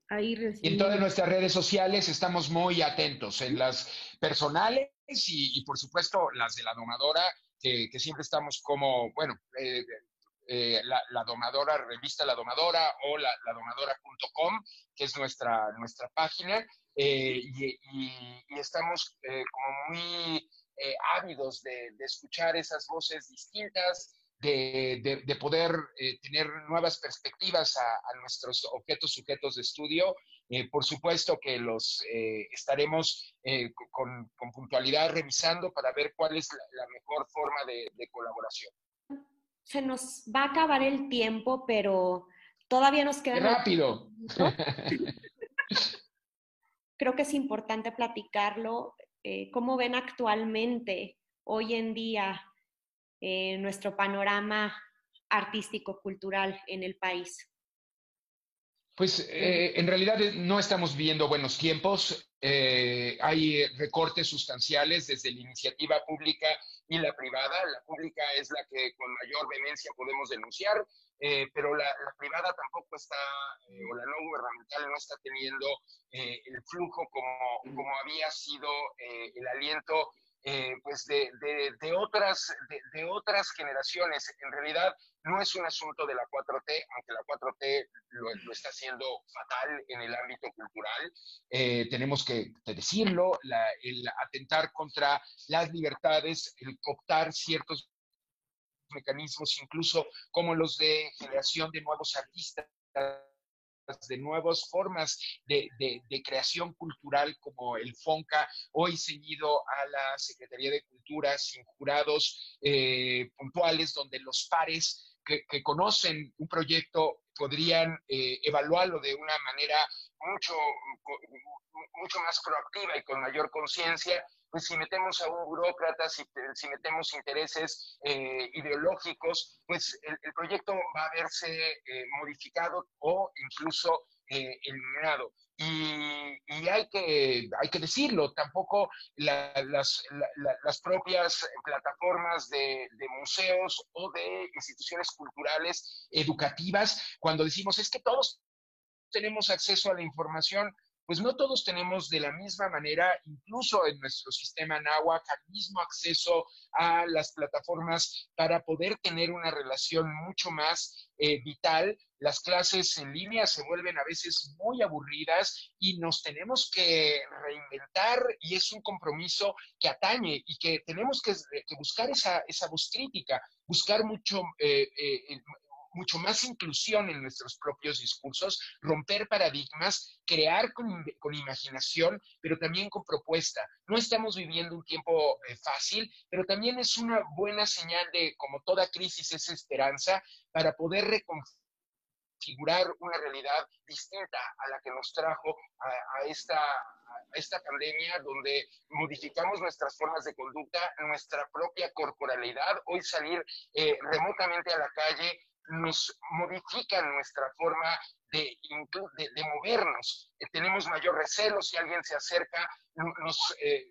Ahí Y en todas nuestras redes sociales estamos muy atentos, en las personales y, por supuesto las de la domadora, que, siempre estamos como, bueno, eh, eh, la, domadora, revista La Domadora o la, ladomadora.com, que es nuestra, nuestra página, eh, y, estamos como muy eh, ávidos de, escuchar esas voces distintas, de, poder eh, tener nuevas perspectivas a, nuestros objetos sujetos de estudio. Eh, por supuesto que los estaremos con, puntualidad revisando para ver cuál es la, mejor forma de, colaboración. Se nos va a acabar el tiempo, pero todavía nos queda... Rápido. Creo que es importante platicarlo. Eh, cómo ven actualmente, hoy en día, eh, nuestro panorama artístico-cultural en el país. Pues eh, en realidad no estamos viviendo buenos tiempos. Hay recortes sustanciales desde la iniciativa pública y la privada. La pública es la que con mayor vehemencia podemos denunciar, pero la, privada tampoco está, o la no gubernamental no está teniendo el flujo como, como había sido el aliento eh, pues de, de, otras, de, otras generaciones. En realidad no es un asunto de la 4T, aunque la 4T lo, está haciendo fatal en el ámbito cultural. Eh, tenemos que decirlo, el atentar contra las libertades, el cooptar ciertos mecanismos, incluso como los de generación de nuevos artistas de nuevas formas de, creación cultural como el FONCA, hoy seguido a la Secretaría de Cultura sin jurados eh, puntuales, donde los pares que, conocen un proyecto podrían eh, evaluarlo de una manera mucho, mucho más proactiva y con mayor conciencia pues si metemos a un burócrata, si, metemos intereses eh, ideológicos, pues el, proyecto va a verse eh, modificado o incluso eh, eliminado. Y, hay, que, hay que decirlo, tampoco las, las, propias plataformas de, museos o de instituciones culturales educativas, cuando decimos es que todos tenemos acceso a la información, pues no todos tenemos de la misma manera, incluso en nuestro sistema NAWAC, el mismo acceso a las plataformas para poder tener una relación mucho más eh, vital. Las clases en línea se vuelven a veces muy aburridas y nos tenemos que reinventar y es un compromiso que atañe y que tenemos que, buscar esa, esa voz crítica, buscar mucho, eh, eh, mucho más inclusión en nuestros propios discursos, romper paradigmas, crear con, imaginación, pero también con propuesta. No estamos viviendo un tiempo eh, fácil, pero también es una buena señal de, como toda crisis, es esperanza para poder reconfigurar una realidad distinta a la que nos trajo a, esta, esta pandemia donde modificamos nuestras formas de conducta, nuestra propia corporalidad. Hoy salir eh, remotamente a la calle nos modifica nuestra forma de, de, movernos. Eh, tenemos mayor recelo si alguien se acerca, nos eh,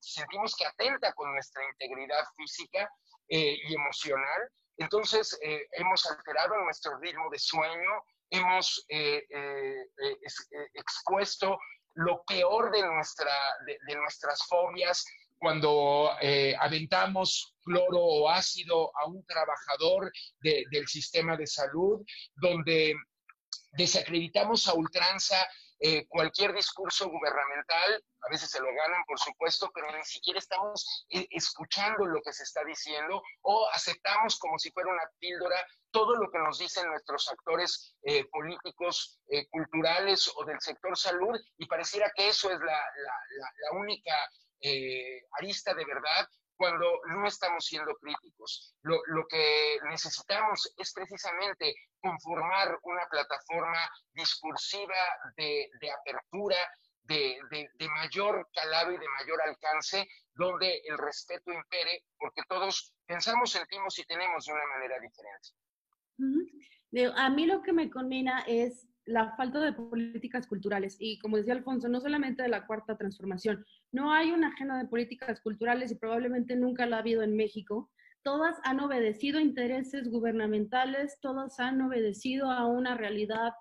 sentimos que atenta con nuestra integridad física y emocional. Entonces, hemos alterado nuestro ritmo de sueño, hemos expuesto lo peor de, nuestra, de, nuestras fobias, cuando eh, aventamos cloro o ácido a un trabajador del sistema de salud, donde desacreditamos a ultranza eh, cualquier discurso gubernamental, a veces se lo ganan, por supuesto, pero ni siquiera estamos eh, escuchando lo que se está diciendo o aceptamos como si fuera una píldora todo lo que nos dicen nuestros actores políticos, culturales o del sector salud y pareciera que eso es la única arista de verdad cuando no estamos siendo críticos. Lo, que necesitamos es precisamente conformar una plataforma discursiva de, apertura, de, mayor calado y de mayor alcance, donde el respeto impere, porque todos pensamos, sentimos y tenemos de una manera diferente. A mí lo que me combina es la falta de políticas culturales. Y como decía Alfonso, no solamente de la cuarta transformación, no hay una agenda de políticas culturales y probablemente nunca la ha habido en México. Todas han obedecido intereses gubernamentales, todas han obedecido a una realidad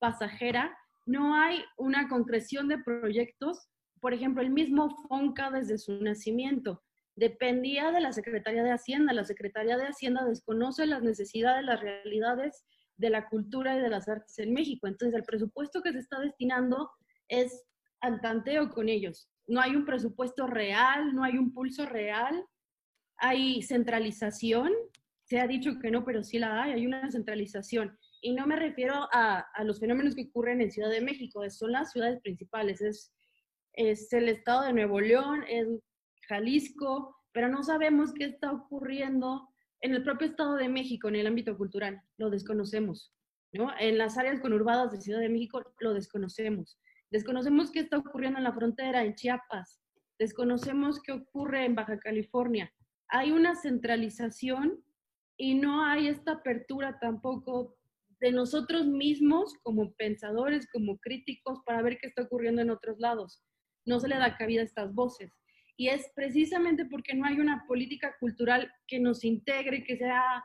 pasajera. No hay una concreción de proyectos. Por ejemplo, el mismo FONCA desde su nacimiento dependía de la Secretaría de Hacienda. La Secretaría de Hacienda desconoce las necesidades, las realidades de la cultura y de las artes en México. Entonces, el presupuesto que se está destinando es al tanteo con ellos. No hay un presupuesto real, no hay un pulso real, hay centralización. Se ha dicho que no, pero sí la hay, hay una centralización. Y no me refiero a, los fenómenos que ocurren en Ciudad de México, son las ciudades principales, es, es el estado de Nuevo León, es Jalisco, pero no sabemos qué está ocurriendo en el propio Estado de México, en el ámbito cultural, lo desconocemos. ¿no? En las áreas conurbadas de Ciudad de México lo desconocemos. Desconocemos qué está ocurriendo en la frontera, en Chiapas. Desconocemos qué ocurre en Baja California. Hay una centralización y no hay esta apertura tampoco de nosotros mismos como pensadores, como críticos, para ver qué está ocurriendo en otros lados. No se le da cabida a estas voces. Y es precisamente porque no hay una política cultural que nos integre, que sea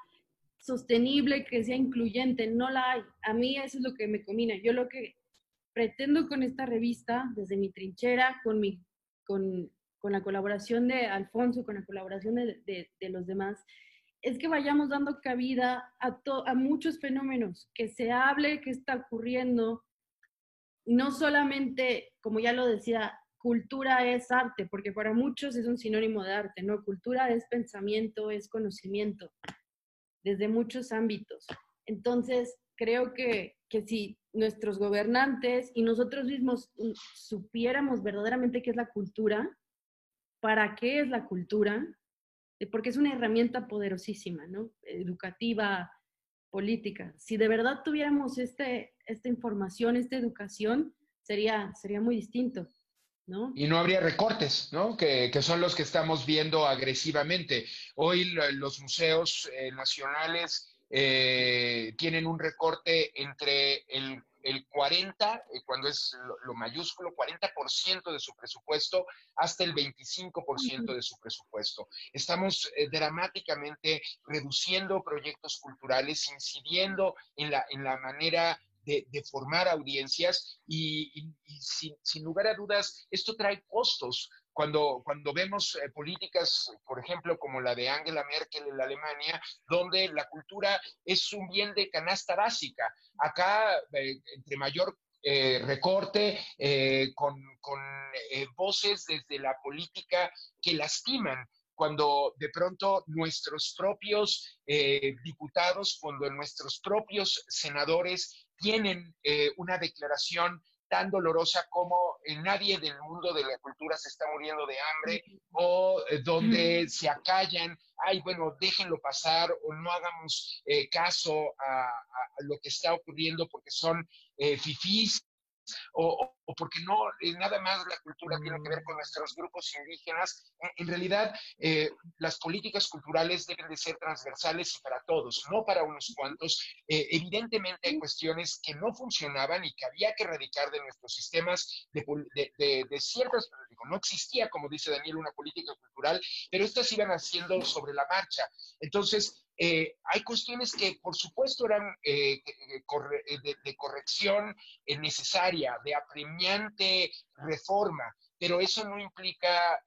sostenible, que sea incluyente. No la hay. A mí eso es lo que me combina. Yo lo que pretendo con esta revista, desde mi trinchera, con, mi, con, con la colaboración de Alfonso, con la colaboración de, de, los demás, es que vayamos dando cabida a, a muchos fenómenos, que se hable qué está ocurriendo, no solamente, como ya lo decía, cultura es arte, porque para muchos es un sinónimo de arte, ¿no? Cultura es pensamiento, es conocimiento, desde muchos ámbitos. Entonces, creo que, que si nuestros gobernantes y nosotros mismos mm, supiéramos verdaderamente qué es la cultura, para qué es la cultura, eh, porque es una herramienta poderosísima, ¿no? Educativa, política. Si de verdad tuviéramos este, esta información, esta educación, sería, sería muy distinto. Y no habría recortes, ¿no? Que, son los que estamos viendo agresivamente. Hoy los museos eh, nacionales eh, tienen un recorte entre el, 40, eh, cuando es lo, mayúsculo, 40% de su presupuesto, hasta el 25% de su presupuesto. Estamos dramáticamente reduciendo proyectos culturales, incidiendo en la, en la manera de, formar audiencias y, sin, lugar a dudas, esto trae costos. Cuando, cuando vemos eh, políticas, por ejemplo, como la de Angela Merkel en la Alemania, donde la cultura es un bien de canasta básica. Acá, eh, entre mayor eh, recorte, con, con voces desde la política que lastiman cuando de pronto nuestros propios eh, diputados, cuando nuestros propios senadores tienen eh, una declaración tan dolorosa como nadie del mundo de la cultura se está muriendo de hambre o eh, donde se acallan, ay, bueno, déjenlo pasar o no hagamos caso a, lo que está ocurriendo porque son fifís o, porque no eh, nada más la cultura tiene que ver con nuestros grupos indígenas. En, realidad, eh, las políticas culturales deben de ser transversales y para todos, no para unos cuantos. Eh, evidentemente hay cuestiones que no funcionaban y que había que erradicar de nuestros sistemas de, de, de, ciertas, no existía, como dice Daniel, una política cultural, pero estas iban haciendo sobre la marcha. Entonces, eh, hay cuestiones que, por supuesto, eran eh, eh, de, corrección necesaria, de apremiante reforma, pero eso no implica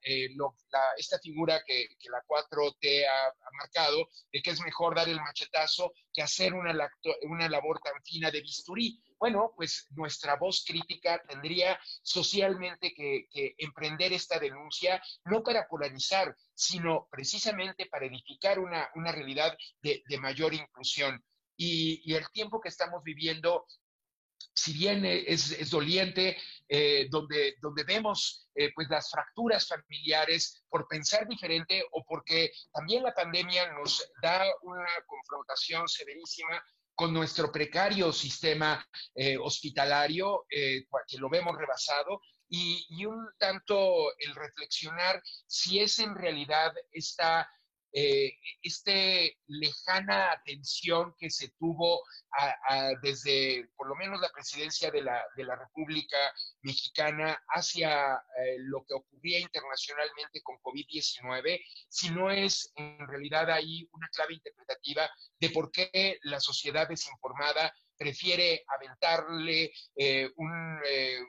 esta figura que, la 4T ha, marcado, de que es mejor dar el machetazo que hacer una, una labor tan fina de bisturí bueno, pues nuestra voz crítica tendría socialmente que, emprender esta denuncia, no para polarizar, sino precisamente para edificar una, realidad de, mayor inclusión. Y, el tiempo que estamos viviendo, si bien es, doliente, eh, donde, donde vemos eh, pues las fracturas familiares por pensar diferente o porque también la pandemia nos da una confrontación severísima con nuestro precario sistema eh, hospitalario, eh, que lo vemos rebasado, y, un tanto el reflexionar si es en realidad esta eh, este lejana atención que se tuvo desde por lo menos la presidencia de la, de la República Mexicana hacia eh, lo que ocurría internacionalmente con COVID-19, si no es en realidad ahí una clave interpretativa de por qué la sociedad desinformada prefiere aventarle eh, eh,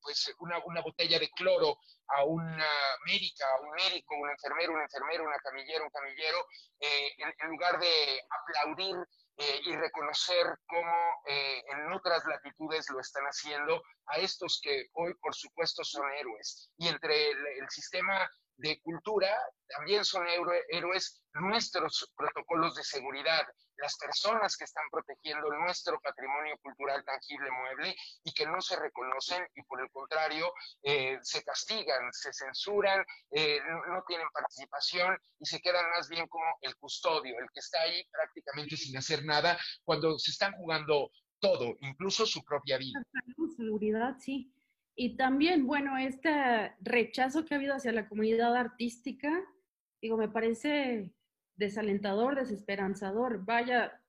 pues una, una, botella de cloro a una médica, a un médico, un enfermero, un enfermero, una camillera, un camillero, eh, en, lugar de aplaudir y reconocer cómo en otras latitudes lo están haciendo a estos que hoy, por supuesto, son héroes. Y entre el sistema de cultura también son héroes nuestros protocolos de seguridad, las personas que están protegiendo nuestro patrimonio cultural tangible mueble y que no se reconocen y por el contrario eh, se castigan, se censuran, eh, no, tienen participación y se quedan más bien como el custodio, el que está ahí prácticamente sin hacer nada cuando se están jugando todo, incluso su propia vida. Seguridad, sí. Y también, bueno, este rechazo que ha habido hacia la comunidad artística, digo, me parece desalentador, desesperanzador. Vaya,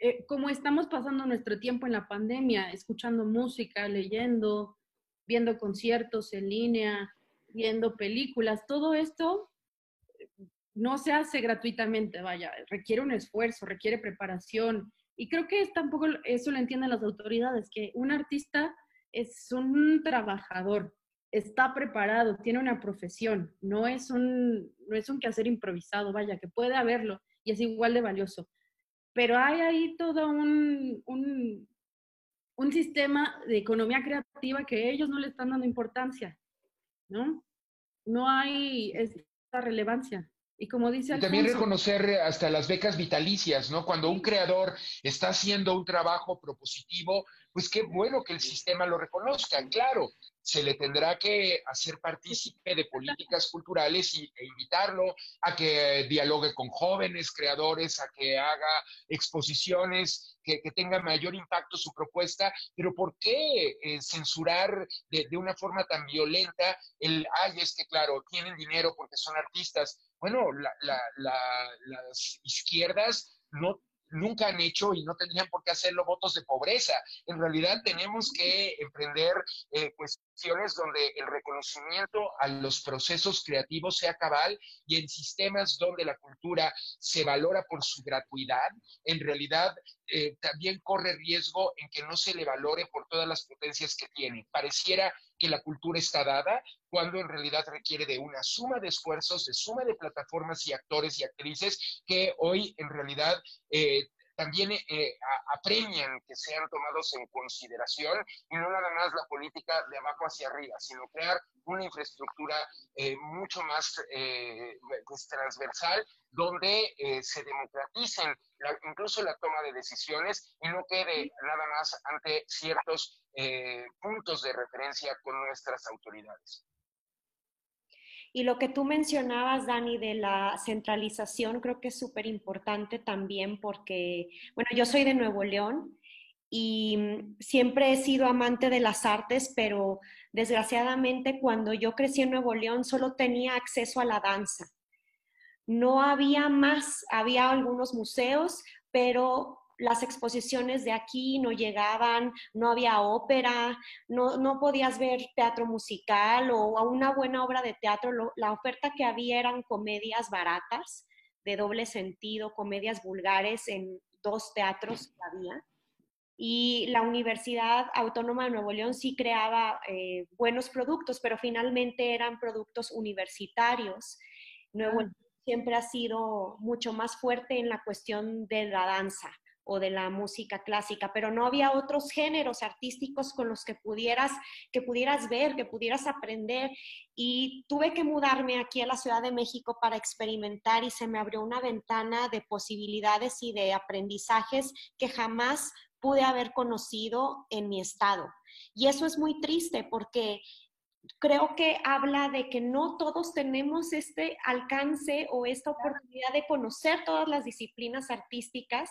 eh, como estamos pasando nuestro tiempo en la pandemia, escuchando música, leyendo, viendo conciertos en línea, viendo películas, todo esto no se hace gratuitamente, vaya, requiere un esfuerzo, requiere preparación. Y creo que es tampoco eso lo entienden las autoridades, que un artista es un trabajador, está preparado, tiene una profesión, no es un, no es un quehacer improvisado, vaya, que puede haberlo y es igual de valioso. Pero hay ahí todo un, un, un sistema de economía creativa que ellos no le están dando importancia, ¿no? No hay esta relevancia. Y como dice También reconocer hasta las becas vitalicias, ¿no? Cuando un creador está haciendo un trabajo propositivo, pues qué bueno que el sistema lo reconozca. Claro, se le tendrá que hacer partícipe de políticas culturales y, e invitarlo a que dialogue con jóvenes creadores, a que haga exposiciones que, que tengan mayor impacto su propuesta, pero ¿por qué eh, censurar de, de, una forma tan violenta el, ay, es que claro, tienen dinero porque son artistas? bueno, las izquierdas no nunca han hecho y no tendrían por qué hacerlo votos de pobreza. En realidad tenemos que emprender eh, cuestiones donde el reconocimiento a los procesos creativos sea cabal y en sistemas donde la cultura se valora por su gratuidad, en realidad eh, también corre riesgo en que no se le valore por todas las potencias que tiene. Pareciera que la cultura está dada cuando en realidad requiere de una suma de esfuerzos, de suma de plataformas y actores y actrices que hoy en realidad eh, también eh, apremian que sean tomados en consideración y no nada más la política de abajo hacia arriba, sino crear una infraestructura eh, mucho más eh, pues, transversal donde se democraticen incluso la toma de decisiones y no quede nada más ante ciertos puntos de referencia con nuestras autoridades. Y lo que tú mencionabas, Dani, de la centralización, creo que es súper importante también porque, bueno, yo soy de Nuevo León y mm, siempre he sido amante de las artes, pero desgraciadamente cuando yo crecí en Nuevo León solo tenía acceso a la danza. No había más, había algunos museos, pero las exposiciones de aquí no llegaban, no había ópera, no, no podías ver teatro musical o una buena obra de teatro. la oferta que había eran comedias baratas, de doble sentido, comedias vulgares en dos teatros que había. Y la Universidad Autónoma de Nuevo León sí creaba eh, buenos productos, pero finalmente eran productos universitarios. Nuevo ah. León siempre ha sido mucho más fuerte en la cuestión de la danza o de la música clásica, pero no había otros géneros artísticos con los que pudieras, que pudieras ver, que pudieras aprender. Y tuve que mudarme aquí a la Ciudad de México para experimentar y se me abrió una ventana de posibilidades y de aprendizajes que jamás pude haber conocido en mi estado. Y eso es muy triste porque creo que habla de que no todos tenemos este alcance o esta oportunidad de conocer todas las disciplinas artísticas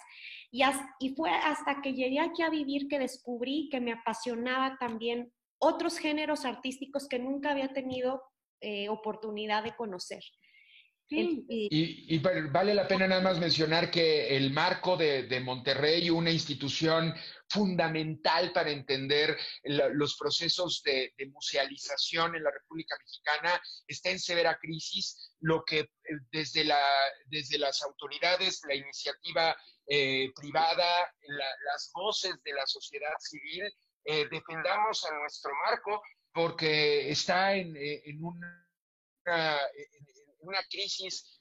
y, y fue hasta que llegué aquí a vivir que descubrí que me apasionaba también otros géneros artísticos que nunca había tenido eh, oportunidad de conocer. Y, vale la pena nada más mencionar que el marco de, de Monterrey, una institución fundamental para entender los procesos de, musealización en la República Mexicana, está en severa crisis, lo que eh, desde, la, desde las autoridades, la iniciativa eh, privada, las voces de la sociedad civil, eh, defendamos a nuestro marco porque está en, en una, en una crisis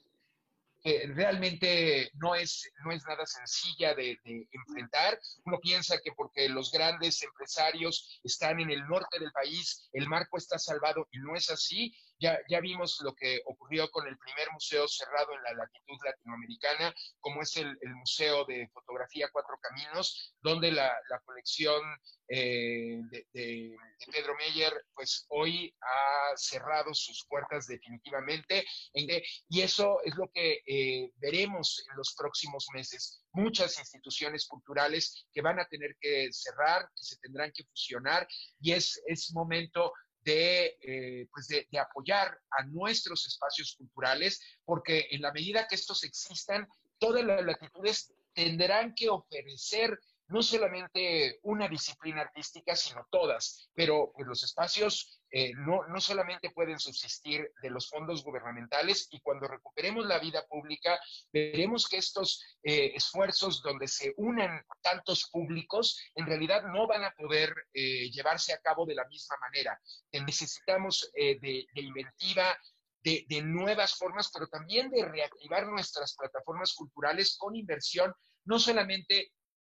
realmente no es, no es nada sencilla de, enfrentar. Uno piensa que porque los grandes empresarios están en el norte del país, el marco está salvado y no es así. Ya, ya vimos lo que ocurrió con el primer museo cerrado en la latitud latinoamericana, como es el, Museo de Fotografía Cuatro Caminos, donde la, la colección eh, de, Pedro Meyer, pues hoy ha cerrado sus puertas definitivamente. Y eso es lo que eh, veremos en los próximos meses. Muchas instituciones culturales que van a tener que cerrar, que se tendrán que fusionar, y es, es momento de, eh, pues de, apoyar a nuestros espacios culturales, porque en la medida que estos existan, todas las latitudes tendrán que ofrecer no solamente una disciplina artística, sino todas, pero pues, los espacios eh, no, no, solamente pueden subsistir de los fondos gubernamentales y cuando recuperemos la vida pública, veremos que estos eh, esfuerzos donde se unen tantos públicos, en realidad no van a poder eh, llevarse a cabo de la misma manera. necesitamos de, inventiva, de, de, nuevas formas, pero también de reactivar nuestras plataformas culturales con inversión, no solamente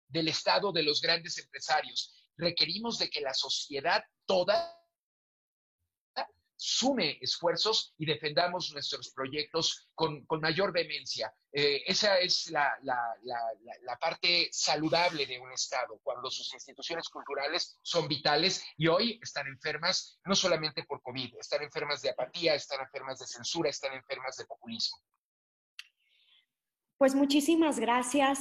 del Estado, de los grandes empresarios. Requerimos de que la sociedad toda sume esfuerzos y defendamos nuestros proyectos con, mayor vehemencia. Eh, esa es la, parte saludable de un Estado, cuando sus instituciones culturales son vitales y hoy están enfermas no solamente por COVID, están enfermas de apatía, están enfermas de censura, están enfermas de populismo. Pues muchísimas gracias.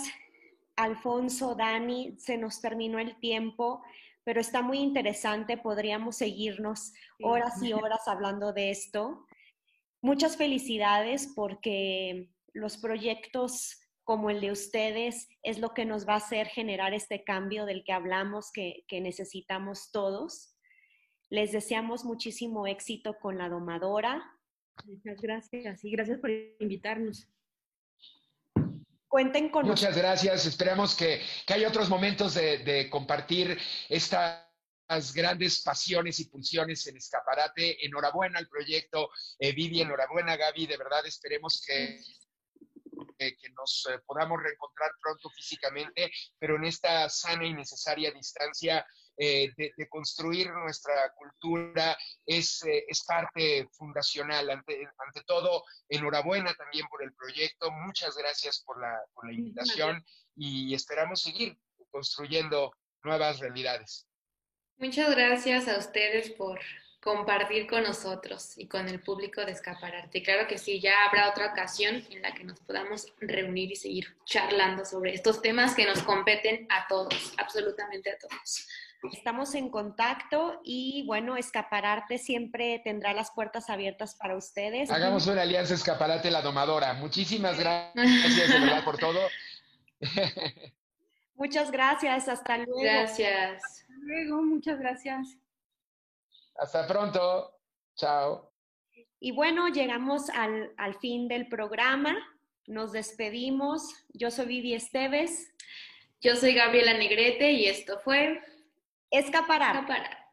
Alfonso, Dani, se nos terminó el tiempo, pero está muy interesante, podríamos seguirnos horas y horas hablando de esto. Muchas felicidades porque los proyectos como el de ustedes es lo que nos va a hacer generar este cambio del que hablamos, que, que necesitamos todos. Les deseamos muchísimo éxito con la domadora. Muchas gracias y gracias por invitarnos. Cuenten con Muchas gracias. Esperamos que, haya otros momentos de, compartir estas grandes pasiones y pulsiones en Escaparate. Enhorabuena al proyecto, eh, Vivi, enhorabuena Gaby, de verdad esperemos que que, nos eh, podamos reencontrar pronto físicamente, pero en esta sana y necesaria distancia eh, de, construir nuestra cultura es, es parte fundacional. Ante, ante, todo, enhorabuena también por el proyecto. Muchas gracias por la, por la invitación y esperamos seguir construyendo nuevas realidades. Muchas gracias a ustedes por compartir con nosotros y con el público de Escapararte. Claro que sí, ya habrá otra ocasión en la que nos podamos reunir y seguir charlando sobre estos temas que nos competen a todos, absolutamente a todos. Estamos en contacto y bueno, Escapararte siempre tendrá las puertas abiertas para ustedes. Hagamos una alianza Escaparate la Domadora. Muchísimas gracias de verdad por todo. Muchas gracias, hasta luego. Gracias. Hasta luego, muchas gracias. Hasta pronto. Chao. Y bueno, llegamos al, fin del programa. Nos despedimos. Yo soy Vivi Esteves. Yo soy Gabriela Negrete y esto fue Escaparar. Escaparar.